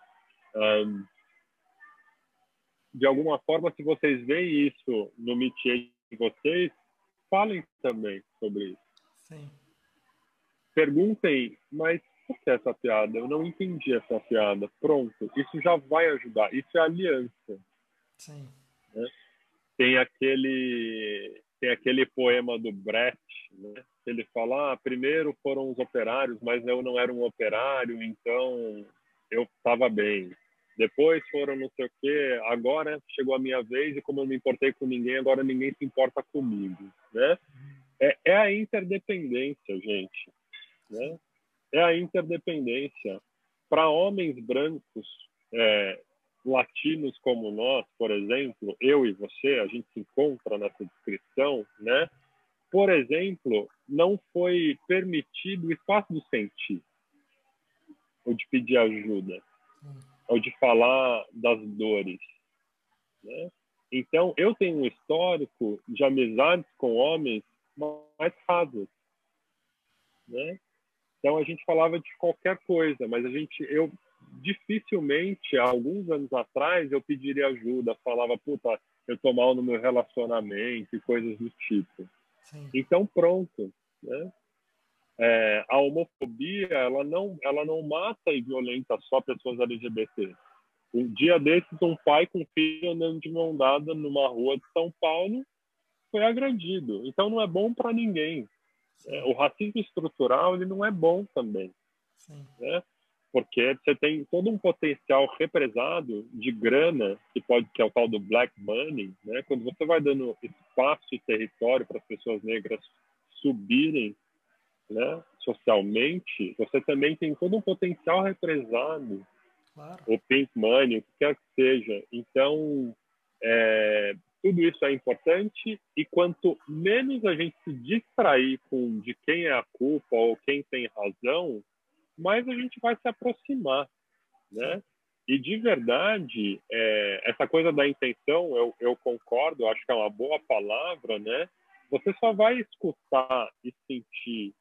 S2: Um, de alguma forma, se vocês veem isso no métier de vocês, falem também sobre isso.
S1: Sim.
S2: Perguntem, mas por que essa piada? Eu não entendi essa piada. Pronto, isso já vai ajudar. Isso é aliança.
S1: Sim.
S2: Né? Tem aquele tem aquele poema do Brecht, né? Ele fala: ah, primeiro foram os operários, mas eu não era um operário, então eu estava bem. Depois foram não sei o quê, agora chegou a minha vez e como eu não me importei com ninguém, agora ninguém se importa comigo, né? É, é a interdependência, gente, né? É a interdependência. Para homens brancos, é, latinos como nós, por exemplo, eu e você, a gente se encontra nessa descrição, né? Por exemplo, não foi permitido o espaço de sentir, ou de pedir ajuda, ou de falar das dores, né? Então, eu tenho um histórico de amizades com homens mais rasas, né? Então a gente falava de qualquer coisa, mas a gente eu dificilmente, há alguns anos atrás, eu pediria ajuda, falava, puta, eu tô mal no meu relacionamento e coisas do tipo. Sim. Então, pronto, né? É, a homofobia, ela não, ela não mata e violenta só pessoas LGBT. Um dia desses, um pai com filho andando de mão dada numa rua de São Paulo foi agredido. Então, não é bom para ninguém. É, o racismo estrutural, ele não é bom também. Né? Porque você tem todo um potencial represado de grana que pode que é o tal do black money, né? Quando você vai dando espaço e território para as pessoas negras subirem, né? Socialmente, você também tem todo um potencial represado, claro. o pink money, o que quer que seja. Então, é, tudo isso é importante e quanto menos a gente se distrair com de quem é a culpa ou quem tem razão, mais a gente vai se aproximar, né? E de verdade, é, essa coisa da intenção, eu, eu concordo, acho que é uma boa palavra, né? Você só vai escutar e sentir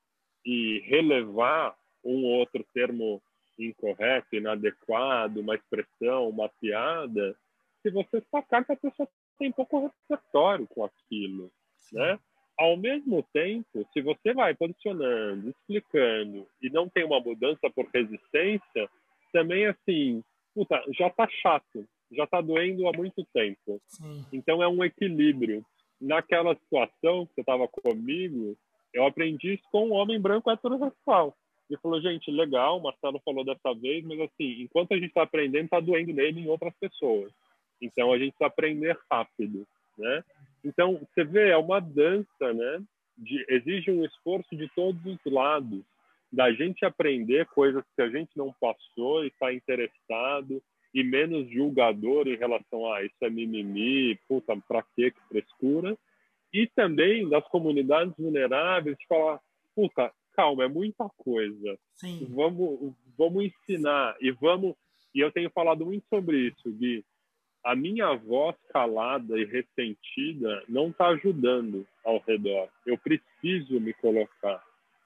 S2: e relevar um outro termo incorreto, inadequado, uma expressão, uma piada, se você sacar que a pessoa tem pouco repertório com aquilo, né? Ao mesmo tempo, se você vai posicionando, explicando e não tem uma mudança por resistência, também assim, puta, já tá chato, já tá doendo há muito tempo. Sim. Então é um equilíbrio. Naquela situação que você estava comigo, eu aprendi isso com um homem branco heterossexual. Ele falou, gente, legal, o Marcelo falou dessa vez, mas assim, enquanto a gente está aprendendo, está doendo nele em outras pessoas. Então a gente precisa aprender rápido, né? Então você vê, é uma dança, né? De, exige um esforço de todos os lados, da gente aprender coisas que a gente não passou e está interessado e menos julgador em relação a ah, isso é mimimi, puta, pra quê, que frescura. E também das comunidades vulneráveis, de falar, puta, calma, é muita coisa. Sim. Vamos, vamos ensinar e vamos. E eu tenho falado muito sobre isso, Gui a minha voz calada e ressentida não está ajudando ao redor. Eu preciso me colocar.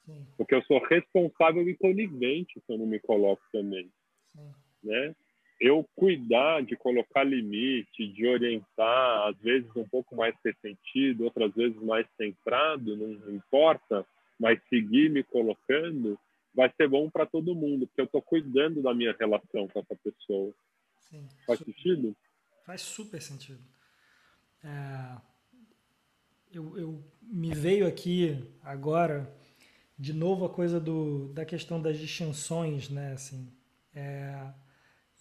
S2: Sim. Porque eu sou responsável e conivente se eu não me coloco também. Sim. Né? Eu cuidar de colocar limite, de orientar, às vezes um pouco mais ressentido, outras vezes mais centrado, não importa, mas seguir me colocando, vai ser bom para todo mundo, porque eu estou cuidando da minha relação com essa pessoa. Sim. Faz sentido?
S1: Faz super sentido. É, eu, eu, me veio aqui agora de novo a coisa do, da questão das distinções, né? Assim, é,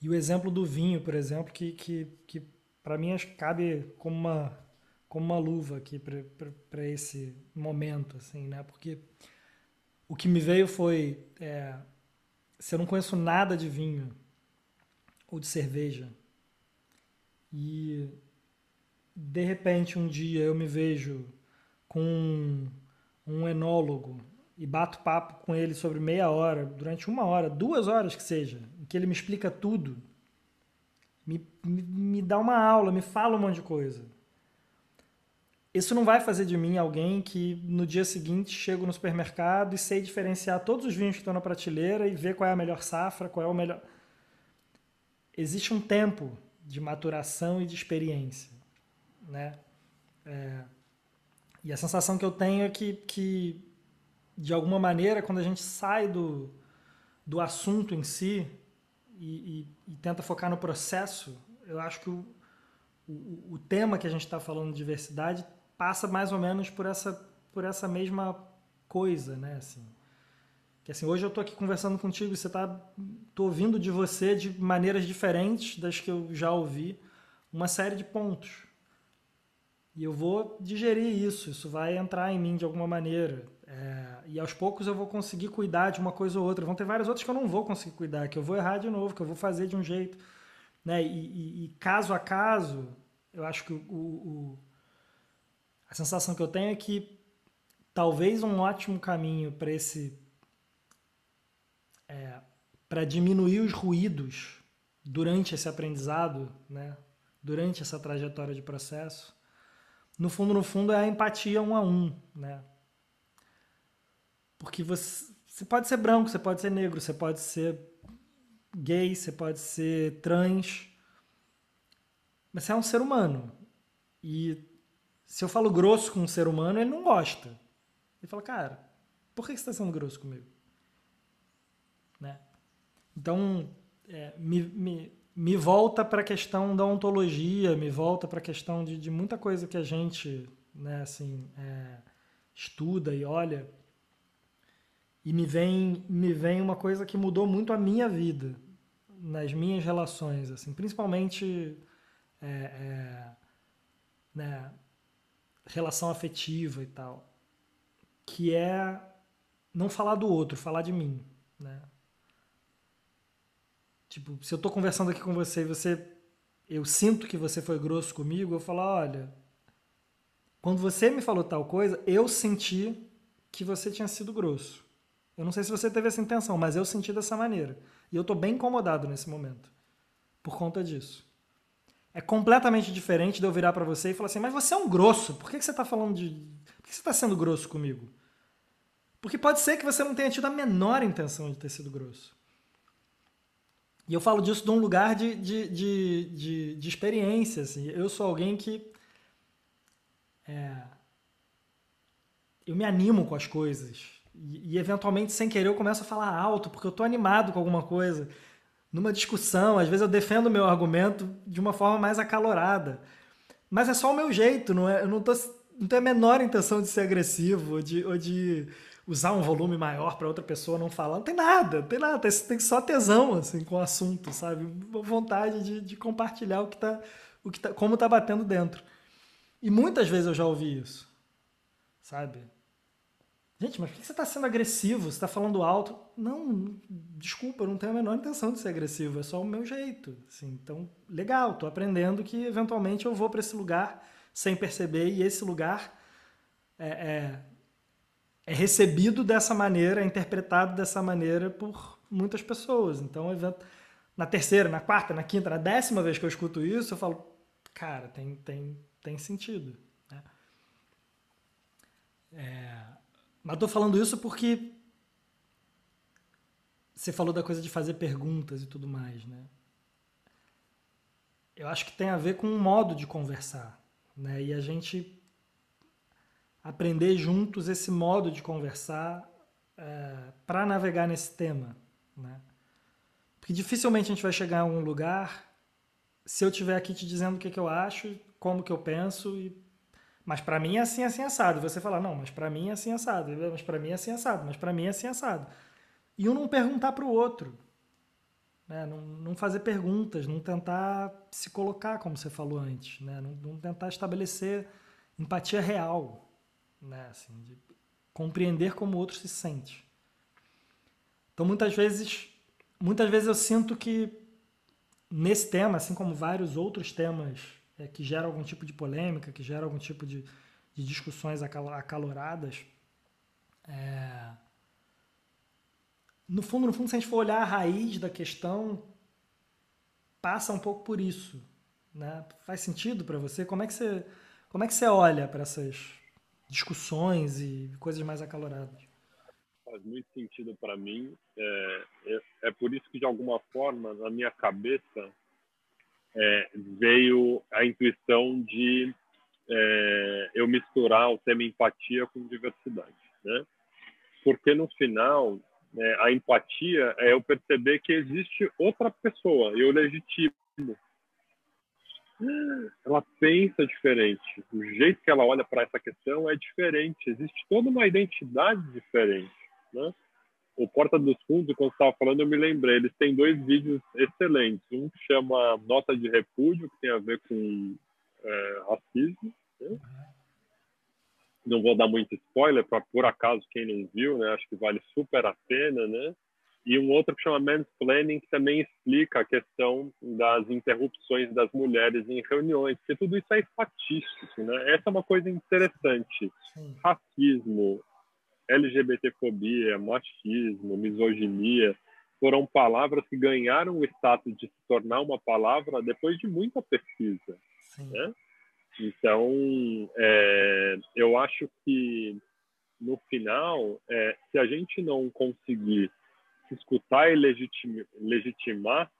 S1: e o exemplo do vinho, por exemplo, que, que, que para mim cabe como uma, como uma luva aqui para esse momento, assim, né? Porque o que me veio foi é, se eu não conheço nada de vinho ou de cerveja, e de repente um dia eu me vejo com um, enólogo e bato papo com ele sobre meia hora, durante uma hora, duas horas que seja, em que ele me explica tudo, me, me, me dá uma aula, me fala um monte de coisa. Isso não vai fazer de mim alguém que no dia seguinte chego no supermercado e sei diferenciar todos os vinhos que estão na prateleira e ver qual é a melhor safra, qual é o melhor. Existe um tempo de maturação e de experiência, né? É, e a sensação que eu tenho é que, que, de alguma maneira, quando a gente sai do, do assunto em si e, e, e tenta focar no processo, eu acho que o, o, o tema que a gente está falando de diversidade passa mais ou menos por essa, por essa mesma coisa, né? Assim, que assim, hoje eu estou aqui conversando contigo e você está tô ouvindo de você de maneiras diferentes das que eu já ouvi uma série de pontos. E eu vou digerir isso, isso vai entrar em mim de alguma maneira. É, e aos poucos eu vou conseguir cuidar de uma coisa ou outra. Vão ter várias outras que eu não vou conseguir cuidar, que eu vou errar de novo, que eu vou fazer de um jeito. Né? E, e, e caso a caso, eu acho que o, o, a sensação que eu tenho é que talvez um ótimo caminho para esse é, para diminuir os ruídos durante esse aprendizado, né, durante essa trajetória de processo, no fundo, no fundo, é a empatia um a um, né? Porque você, você pode ser branco, você pode ser negro, você pode ser gay, você pode ser trans, mas você é um ser humano. E se eu falo grosso com um ser humano, ele não gosta. Ele fala, cara, por que você está sendo grosso comigo? Então, é, me, me, me volta para a questão da ontologia, me volta para a questão de, de muita coisa que a gente né, assim, é, estuda e olha. E me vem, me vem uma coisa que mudou muito a minha vida, nas minhas relações, assim, principalmente é, é, né, relação afetiva e tal, que é não falar do outro, falar de mim, né? Tipo, se eu tô conversando aqui com você e você eu sinto que você foi grosso comigo, eu falo, olha, quando você me falou tal coisa, eu senti que você tinha sido grosso. Eu não sei se você teve essa intenção, mas eu senti dessa maneira. E eu tô bem incomodado nesse momento. Por conta disso. É completamente diferente de eu virar para você e falar assim: Mas você é um grosso. Por que, você tá falando de. Por que você tá sendo grosso comigo? Porque pode ser que você não tenha tido a menor intenção de ter sido grosso. E eu falo disso de um lugar de, de, de, de, de experiência. Assim. Eu sou alguém que é, eu me animo com as coisas. E, e, eventualmente, sem querer, eu começo a falar alto, porque eu estou animado com alguma coisa. Numa discussão, às vezes eu defendo o meu argumento de uma forma mais acalorada. Mas é só o meu jeito, não é, eu não, tô, não tenho a menor intenção de ser agressivo ou de, ou de usar um volume maior para outra pessoa não falar. Não tem nada, não tem nada. Tem, só tesão assim, com o assunto, sabe? Vontade de, de compartilhar o que tá, o que tá, como está batendo dentro. E muitas vezes eu já ouvi isso. Sabe? Gente, mas por que você está sendo agressivo? Você está falando alto? Não, desculpa, eu não tenho a menor intenção de ser agressivo. É só o meu jeito. Assim, então, legal, estou aprendendo que eventualmente eu vou para esse lugar sem perceber e esse lugar é, é, é recebido dessa maneira, é interpretado dessa maneira por muitas pessoas. Então, na terceira, na quarta, na quinta, na décima vez que eu escuto isso, eu falo, cara, tem, tem, tem sentido. Né? É, mas estou falando isso porque você falou da coisa de fazer perguntas e tudo mais, né? Eu acho que tem a ver com um modo de conversar, né? E a gente aprender juntos esse modo de conversar é, para navegar nesse tema, né? Porque dificilmente a gente vai chegar a um lugar se eu estiver aqui te dizendo o que, que eu acho como que eu penso e mas para mim é assim, assim assado. Você falar, não, mas para mim é assim assado, mas para mim é assim assado, mas para mim é assim assado. E um não perguntar para o outro, né? Não, não, fazer perguntas, não tentar se colocar, como você falou antes, né? Não, não tentar estabelecer empatia real, né? Assim, de compreender como o outro se sente. Então muitas vezes, muitas vezes eu sinto que nesse tema, assim como vários outros temas é, que gera algum tipo de polêmica, que gera algum tipo de, de discussões acaloradas. É... No fundo, no fundo, se a gente for olhar a raiz da questão, passa um pouco por isso. Né? Faz sentido para você? Como é que você, como é que você olha para essas discussões e coisas mais acaloradas?
S2: Faz muito sentido para mim. É, é, é por isso que, de alguma forma, na minha cabeça, é, veio a intuição de é, eu misturar o tema empatia com diversidade, né? Porque no final é, a empatia é eu perceber que existe outra pessoa, eu legitimo. Ela pensa diferente, o jeito que ela olha para essa questão é diferente, existe toda uma identidade diferente, né? o Porta dos Fundos, quando estava falando, eu me lembrei. Eles têm dois vídeos excelentes. Um que chama Nota de Repúdio, que tem a ver com é, racismo. Né? Não vou dar muito spoiler, para por acaso quem não viu, né? acho que vale super a pena. Né? E um outro que chama Mansplaining, que também explica a questão das interrupções das mulheres em reuniões, porque tudo isso é estatístico. Né? Essa é uma coisa interessante. Sim. Racismo, LGBTfobia, machismo, misoginia, foram palavras que ganharam o status de se tornar uma palavra depois de muita pesquisa. Né? Então, é, eu acho que no final, é, se a gente não conseguir escutar e legitimar, legitimar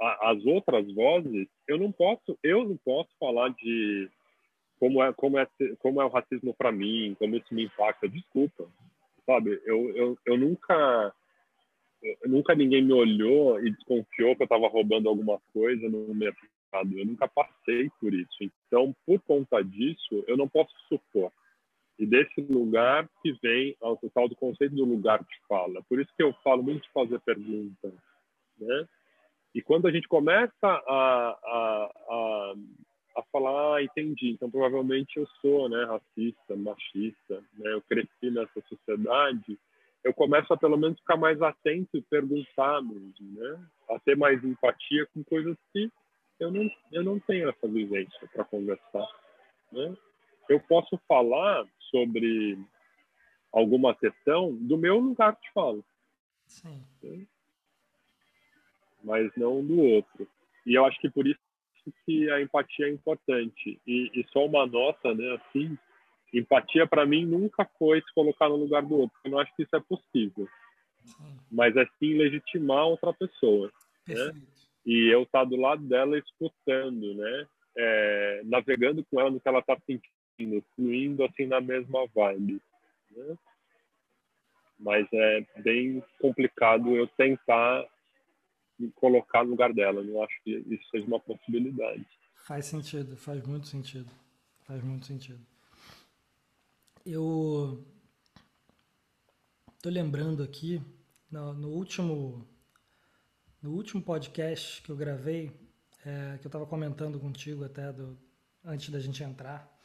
S2: a, as outras vozes, eu não posso, eu não posso falar de como é como é como é o racismo para mim, como isso me impacta. Desculpa, sabe? Eu eu, eu nunca eu, nunca ninguém me olhou e desconfiou que eu estava roubando alguma coisa no mercado. Eu nunca passei por isso. Então, por conta disso, eu não posso supor. E desse lugar que vem ao total do conceito do lugar de fala. Por isso que eu falo muito de fazer perguntas, né? E quando a gente começa a, a, a a falar, ah, entendi, então provavelmente eu sou, né, racista, machista, né, eu cresci nessa sociedade, eu começo a pelo menos ficar mais atento e perguntar mesmo, né, a ter mais empatia com coisas que eu não, eu não tenho essa vivência para conversar, né. Eu posso falar sobre alguma questão do meu lugar de fala. Sim. Mas não do outro. E eu acho que por isso que a empatia é importante. E, e só uma nota, né, assim, empatia para mim nunca foi se colocar no lugar do outro. Eu não acho que isso é possível. Sim. Mas é sim legitimar outra pessoa, né? E eu estar tá do lado dela escutando, né? É, navegando com ela no que ela está sentindo, fluindo assim na mesma vibe. Né? Mas é bem complicado eu tentar me colocar no lugar dela. Não acho que isso seja uma possibilidade.
S1: Faz sentido, faz muito sentido. Faz muito sentido. Eu tô lembrando aqui no, no último no último podcast que eu gravei, é, que eu estava comentando contigo até do, antes da gente entrar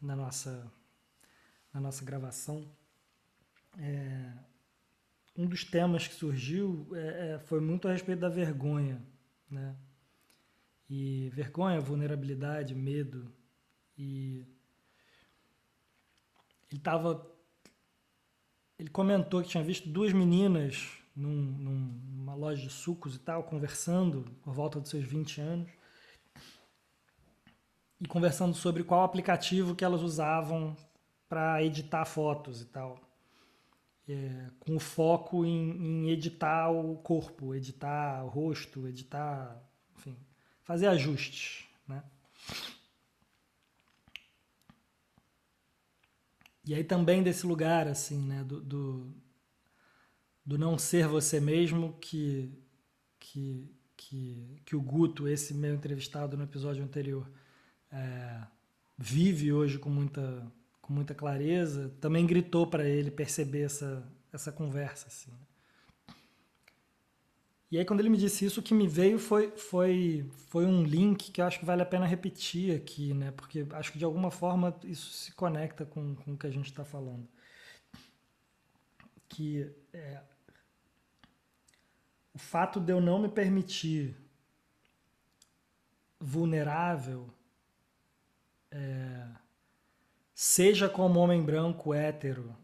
S1: na nossa na nossa gravação, é, um dos temas que surgiu é, é, foi muito a respeito da vergonha, né? E vergonha, vulnerabilidade, medo. E ele tava. Ele comentou que tinha visto duas meninas num, numa loja de sucos e tal, conversando por volta dos seus 20 anos. E conversando sobre qual aplicativo que elas usavam para editar fotos e tal é, com foco em, em, editar o corpo, editar o rosto, editar, enfim, fazer ajustes, né? E aí também desse lugar, assim, né, do, do, do não ser você mesmo que, que, que, que o Guto, esse meu entrevistado no episódio anterior, é, vive hoje com muita com muita clareza, também gritou para ele perceber essa, essa conversa. Assim. E aí, quando ele me disse isso, o que me veio foi, foi, foi um link que eu acho que vale a pena repetir aqui, né? porque acho que de alguma forma isso se conecta com, com o que a gente está falando. Que é, o fato de eu não me permitir vulnerável. É, seja como homem branco hétero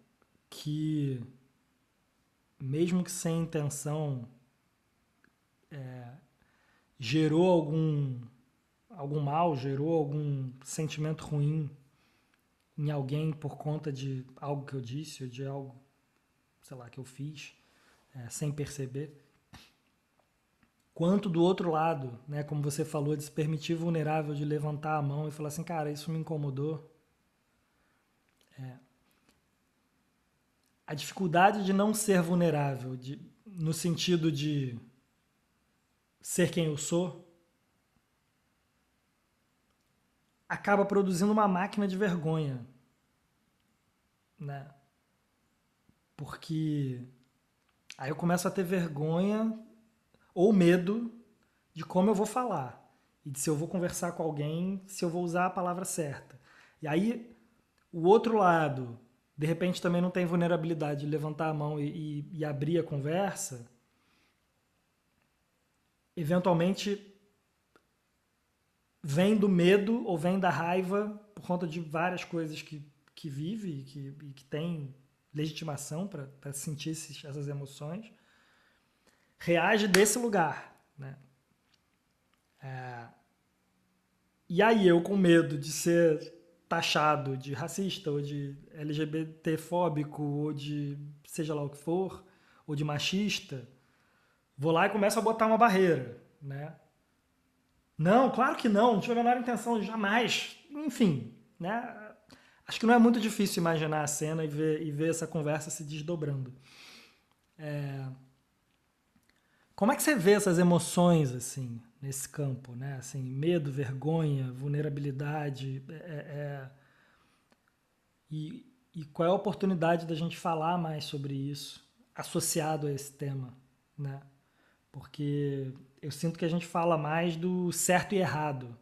S1: que, mesmo que sem intenção, é, gerou algum, algum mal, gerou algum sentimento ruim em alguém por conta de algo que eu disse ou de algo, sei lá, que eu fiz é, sem perceber. Quanto do outro lado, né, como você falou, de se permitir vulnerável, de levantar a mão e falar assim, cara, isso me incomodou, é, a dificuldade de não ser vulnerável, de, no sentido de ser quem eu sou, acaba produzindo uma máquina de vergonha, né? Porque aí eu começo a ter vergonha ou medo de como eu vou falar e de se eu vou conversar com alguém, se eu vou usar a palavra certa. E aí o outro lado, de repente, também não tem vulnerabilidade de levantar a mão e, e, e abrir a conversa, eventualmente vem do medo ou vem da raiva por conta de várias coisas que, que vive e que, e que tem legitimação para sentir esses, essas emoções, reage desse lugar. Né? É, e aí eu, com medo de ser taxado de racista ou de LGBTfóbico ou de seja lá o que for, ou de machista, vou lá e começo a botar uma barreira, né? Não, claro que não, não tive a menor intenção, jamais. Enfim, né? Acho que não é muito difícil imaginar a cena e ver, e ver essa conversa se desdobrando. É... Como é que você vê essas emoções, assim? nesse campo, né? Assim, medo, vergonha, vulnerabilidade, é, é, é, e, e qual é a oportunidade da gente falar mais sobre isso associado a esse tema, né? Porque eu sinto que a gente fala mais do certo e errado,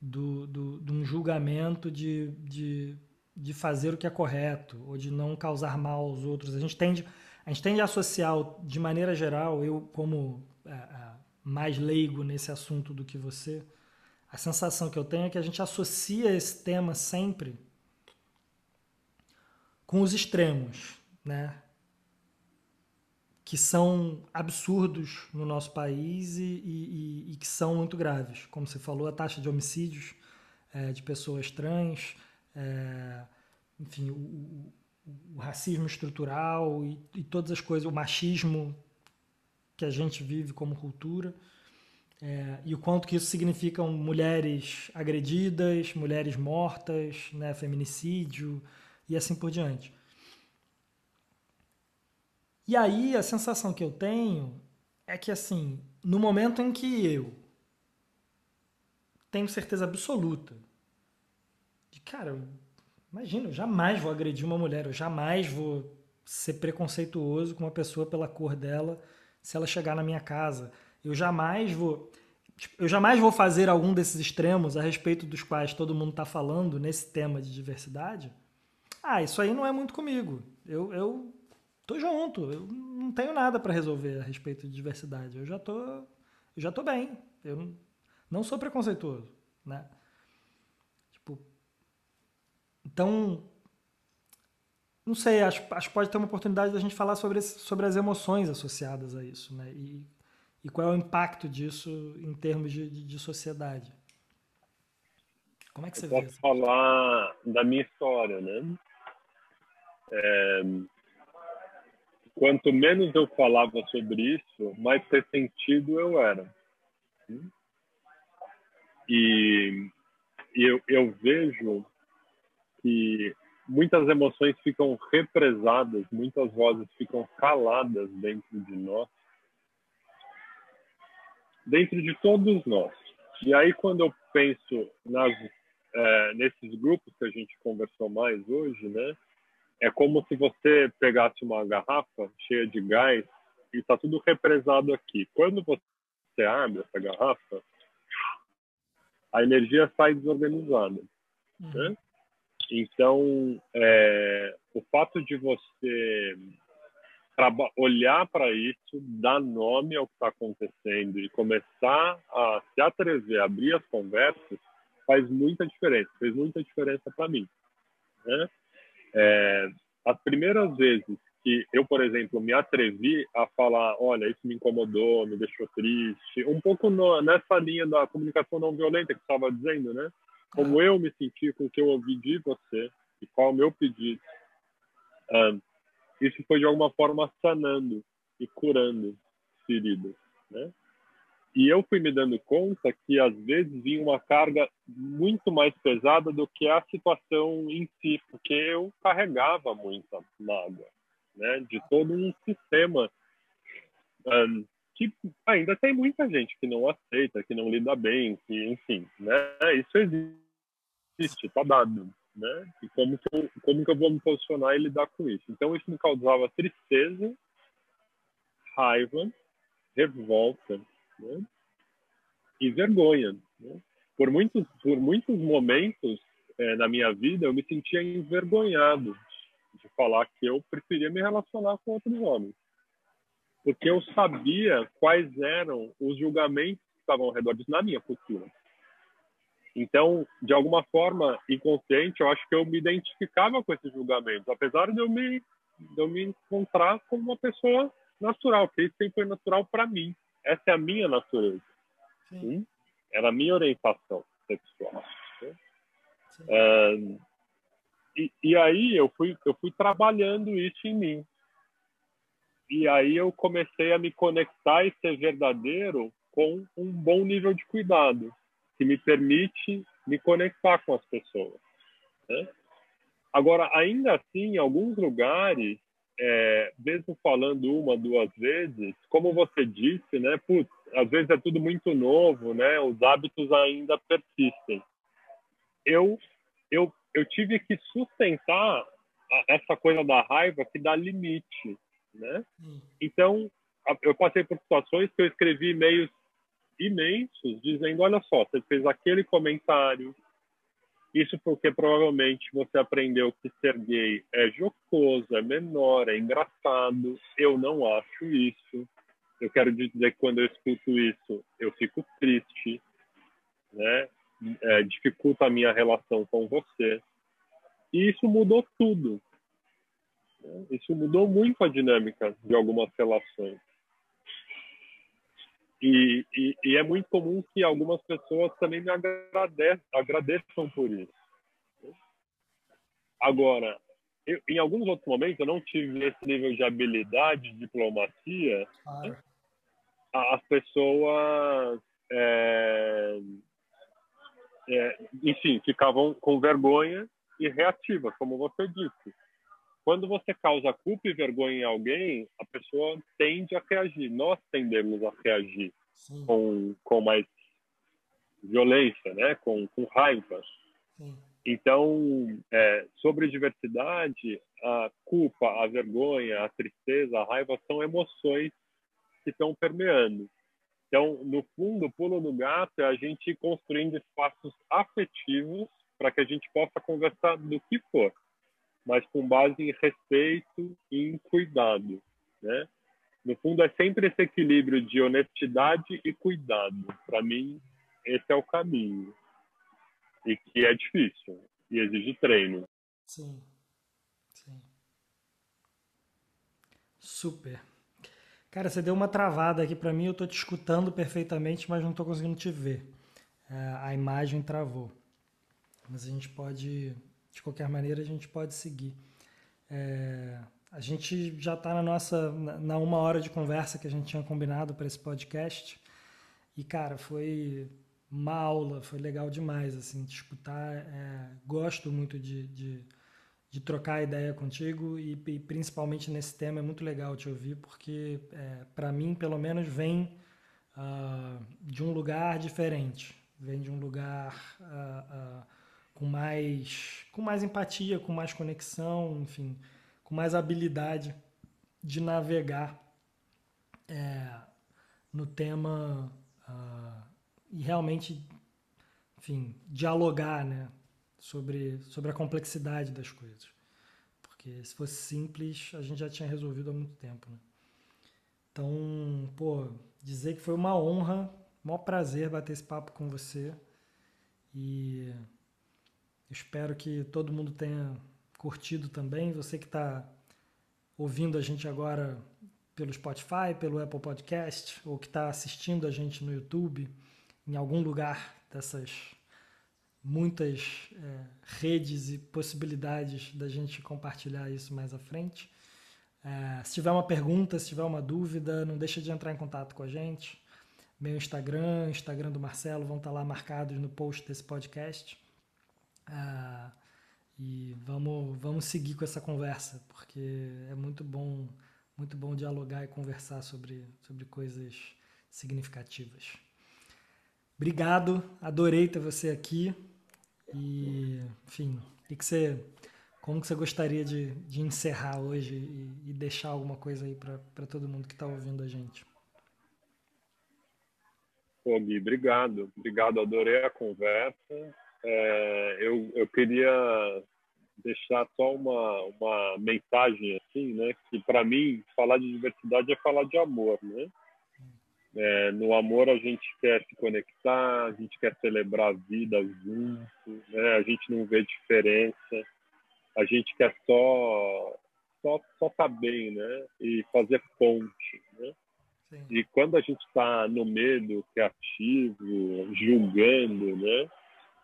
S1: do, do, de um julgamento de, de, de fazer o que é correto ou de não causar mal aos outros. A gente tende, a gente tende a associar, de maneira geral, eu como é, é mais leigo nesse assunto do que você, a sensação que eu tenho é que a gente associa esse tema sempre com os extremos, né? Que são absurdos no nosso país e, e, e que são muito graves. Como você falou, a taxa de homicídios é, de pessoas trans, é, enfim, o, o, racismo estrutural e, e todas as coisas, o machismo que a gente vive como cultura. É, e o quanto que isso significam mulheres agredidas, mulheres mortas, né, feminicídio e assim por diante. E aí a sensação que eu tenho é que assim, no momento em que eu tenho certeza absoluta de cara, imagina, eu jamais vou agredir uma mulher, eu jamais vou ser preconceituoso com uma pessoa pela cor dela se ela chegar na minha casa. Eu jamais vou tipo, eu jamais vou fazer algum desses extremos a respeito dos quais todo mundo está falando nesse tema de diversidade. Ah, isso aí não é muito comigo. Eu, eu tô junto. Eu não tenho nada para resolver a respeito de diversidade. Eu já tô, eu já tô bem. Eu não sou preconceituoso, né? Então, não sei. Acho, acho que pode ter uma oportunidade da gente falar sobre, sobre as emoções associadas a isso, né? E, e qual é o impacto disso em termos de, de, de sociedade. Como é que você
S2: eu
S1: vê?
S2: Posso falar da minha história, né? É, quanto menos eu falava sobre isso, mais ressentido eu era. E, e eu, eu vejo que muitas emoções ficam represadas, muitas vozes ficam caladas dentro de nós, dentro de todos nós. E aí, quando eu penso nas, é, nesses grupos que a gente conversou mais hoje, né? é como se você pegasse uma garrafa cheia de gás e está tudo represado aqui. Quando você abre essa garrafa, a energia sai desorganizada. Uhum. Né? Então, é, o fato de você olhar para isso, dar nome ao que está acontecendo e começar a se atrever, a abrir as conversas, faz muita diferença. Fez muita diferença para mim. Né? É, as primeiras vezes que eu, por exemplo, me atrevi a falar, olha, isso me incomodou, me deixou triste, um pouco no, nessa linha da comunicação não violenta que estava dizendo, né? Como eu me senti com o que eu ouvi de você e qual o meu pedido. Um, isso foi de alguma forma sanando e curando feridas, né? E eu fui me dando conta que às vezes vinha uma carga muito mais pesada do que a situação em si, porque eu carregava muita mágoa, né? De todo um sistema um, que ainda tem muita gente que não aceita, que não lida bem, que enfim, né? Isso existe, está dado, né? E como que eu, como que eu vou me posicionar e lidar com isso? Então isso me causava tristeza, raiva, revolta né? e vergonha. Né? Por muitos por muitos momentos é, na minha vida eu me sentia envergonhado de falar que eu preferia me relacionar com outros homens, porque eu sabia quais eram os julgamentos que estavam ao redor disso na minha cultura. Então, de alguma forma inconsciente, eu acho que eu me identificava com esses julgamentos, apesar de eu me, de eu me encontrar como uma pessoa natural, que isso sempre foi natural para mim. Essa é a minha natureza. Sim. Era a minha orientação sexual. Uh, e, e aí eu fui, eu fui trabalhando isso em mim. E aí eu comecei a me conectar e ser verdadeiro com um bom nível de cuidado, que me permite me conectar com as pessoas. Né? Agora, ainda assim, em alguns lugares, é, mesmo falando uma, duas vezes, como você disse, né, putz, às vezes é tudo muito novo, né, os hábitos ainda persistem. Eu, eu, eu tive que sustentar essa coisa da raiva que dá limite, né? Então, eu passei por situações que eu escrevi e-mails imensos dizendo, olha só, você fez aquele comentário, isso porque provavelmente você aprendeu que ser gay é jocoso, é menor, é engraçado. Eu não acho isso. Eu quero dizer que quando eu escuto isso, eu fico triste, né? é, dificulta a minha relação com você. E isso mudou tudo. Isso mudou muito a dinâmica de algumas relações. E, e, e, é muito comum que algumas pessoas também me agradeçam, agradeçam por isso. Agora, eu, em alguns outros momentos, eu não tive esse nível de habilidade, de diplomacia. Claro. As pessoas, é, é, enfim, ficavam com vergonha e reativas, como você disse. Quando você causa culpa e vergonha em alguém, a pessoa tende a reagir. Nós tendemos a reagir com, com mais violência, né? com, com raiva. Sim. Então, é, sobre diversidade, a culpa, a vergonha, a tristeza, a raiva são emoções que estão permeando. Então, no fundo, o pulo no gato é a gente construindo espaços afetivos para que a gente possa conversar do que for mas com base em respeito e em cuidado, né? No fundo, é sempre esse equilíbrio de honestidade e cuidado. Para mim, esse é o caminho. E que é difícil e exige treino.
S1: Sim. Sim. Super. Cara, você deu uma travada aqui para mim. Eu tô te escutando perfeitamente, mas não tô conseguindo te ver. É, a imagem travou. Mas a gente pode de qualquer maneira, a gente pode seguir. É, a gente já está na nossa na uma hora de conversa que a gente tinha combinado para esse podcast e cara foi uma aula, foi legal demais assim de escutar. É, gosto muito de, de, de, trocar ideia contigo e, e, principalmente nesse tema é muito legal te ouvir porque é, para mim pelo menos vem uh, de um lugar diferente, vem de um lugar uh, uh, com mais, com mais empatia, com mais conexão, enfim, com mais habilidade de navegar é, no tema uh, e realmente, enfim, dialogar, né, sobre, sobre a complexidade das coisas. Porque se fosse simples, a gente já tinha resolvido há muito tempo, né? Então, pô, dizer que foi uma honra, maior prazer bater esse papo com você. E Espero que todo mundo tenha curtido também. Você que está ouvindo a gente agora pelo Spotify, pelo Apple Podcast, ou que está assistindo a gente no YouTube, em algum lugar dessas muitas é, redes e possibilidades da gente compartilhar isso mais à frente. É, se tiver uma pergunta, se tiver uma dúvida, não deixa de entrar em contato com a gente. Meu Instagram, Instagram do Marcelo vão estar tá lá marcados no post desse podcast. Ah, e vamos, vamos seguir com essa conversa, porque é muito bom, muito bom dialogar e conversar sobre, sobre coisas significativas. Obrigado, adorei ter você aqui. E, enfim, que que você, como que você gostaria de, de encerrar hoje e, e deixar alguma coisa aí para todo mundo que está ouvindo a gente?
S2: Pô, Gui, obrigado. Obrigado, adorei a conversa. É, eu, eu queria deixar só uma, uma mensagem assim, né? Que para mim falar de diversidade é falar de amor, né? É, no amor a gente quer se conectar, a gente quer celebrar a vida junto, né? A gente não vê diferença, a gente quer só só só tá bem, né? E fazer ponte, né? Sim. E quando a gente está no medo, criativo, julgando, né?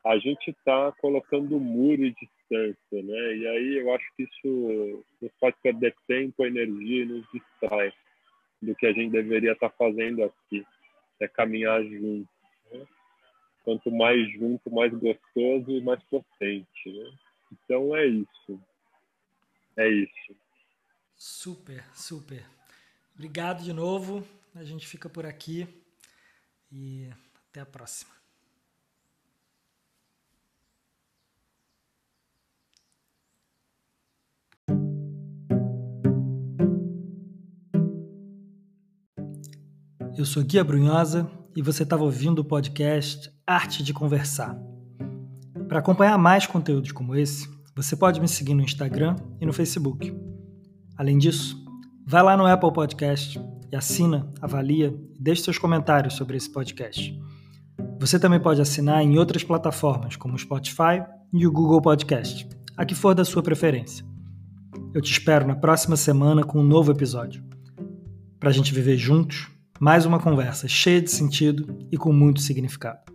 S2: A gente está colocando muro e distância, né? E aí eu acho que isso nos faz perder tempo, energia e nos distrai do que a gente deveria estar tá fazendo aqui, é caminhar junto. Né? Quanto mais junto, mais gostoso e mais potente, né? Então é isso. É isso.
S1: Super, super. Obrigado de novo. A gente fica por aqui e até a próxima. eu sou Guia Brunhosa e você estava ouvindo o podcast Arte de Conversar. Para acompanhar mais conteúdos como esse, você pode me seguir no Instagram e no Facebook. Além disso, vai lá no Apple Podcast e assina, avalia e deixe seus comentários sobre esse podcast. Você também pode assinar em outras plataformas, como o Spotify e o Google Podcast, a que for da sua preferência. Eu te espero na próxima semana com um novo episódio. Para a gente viver juntos mais uma conversa cheia de sentido e com muito significado.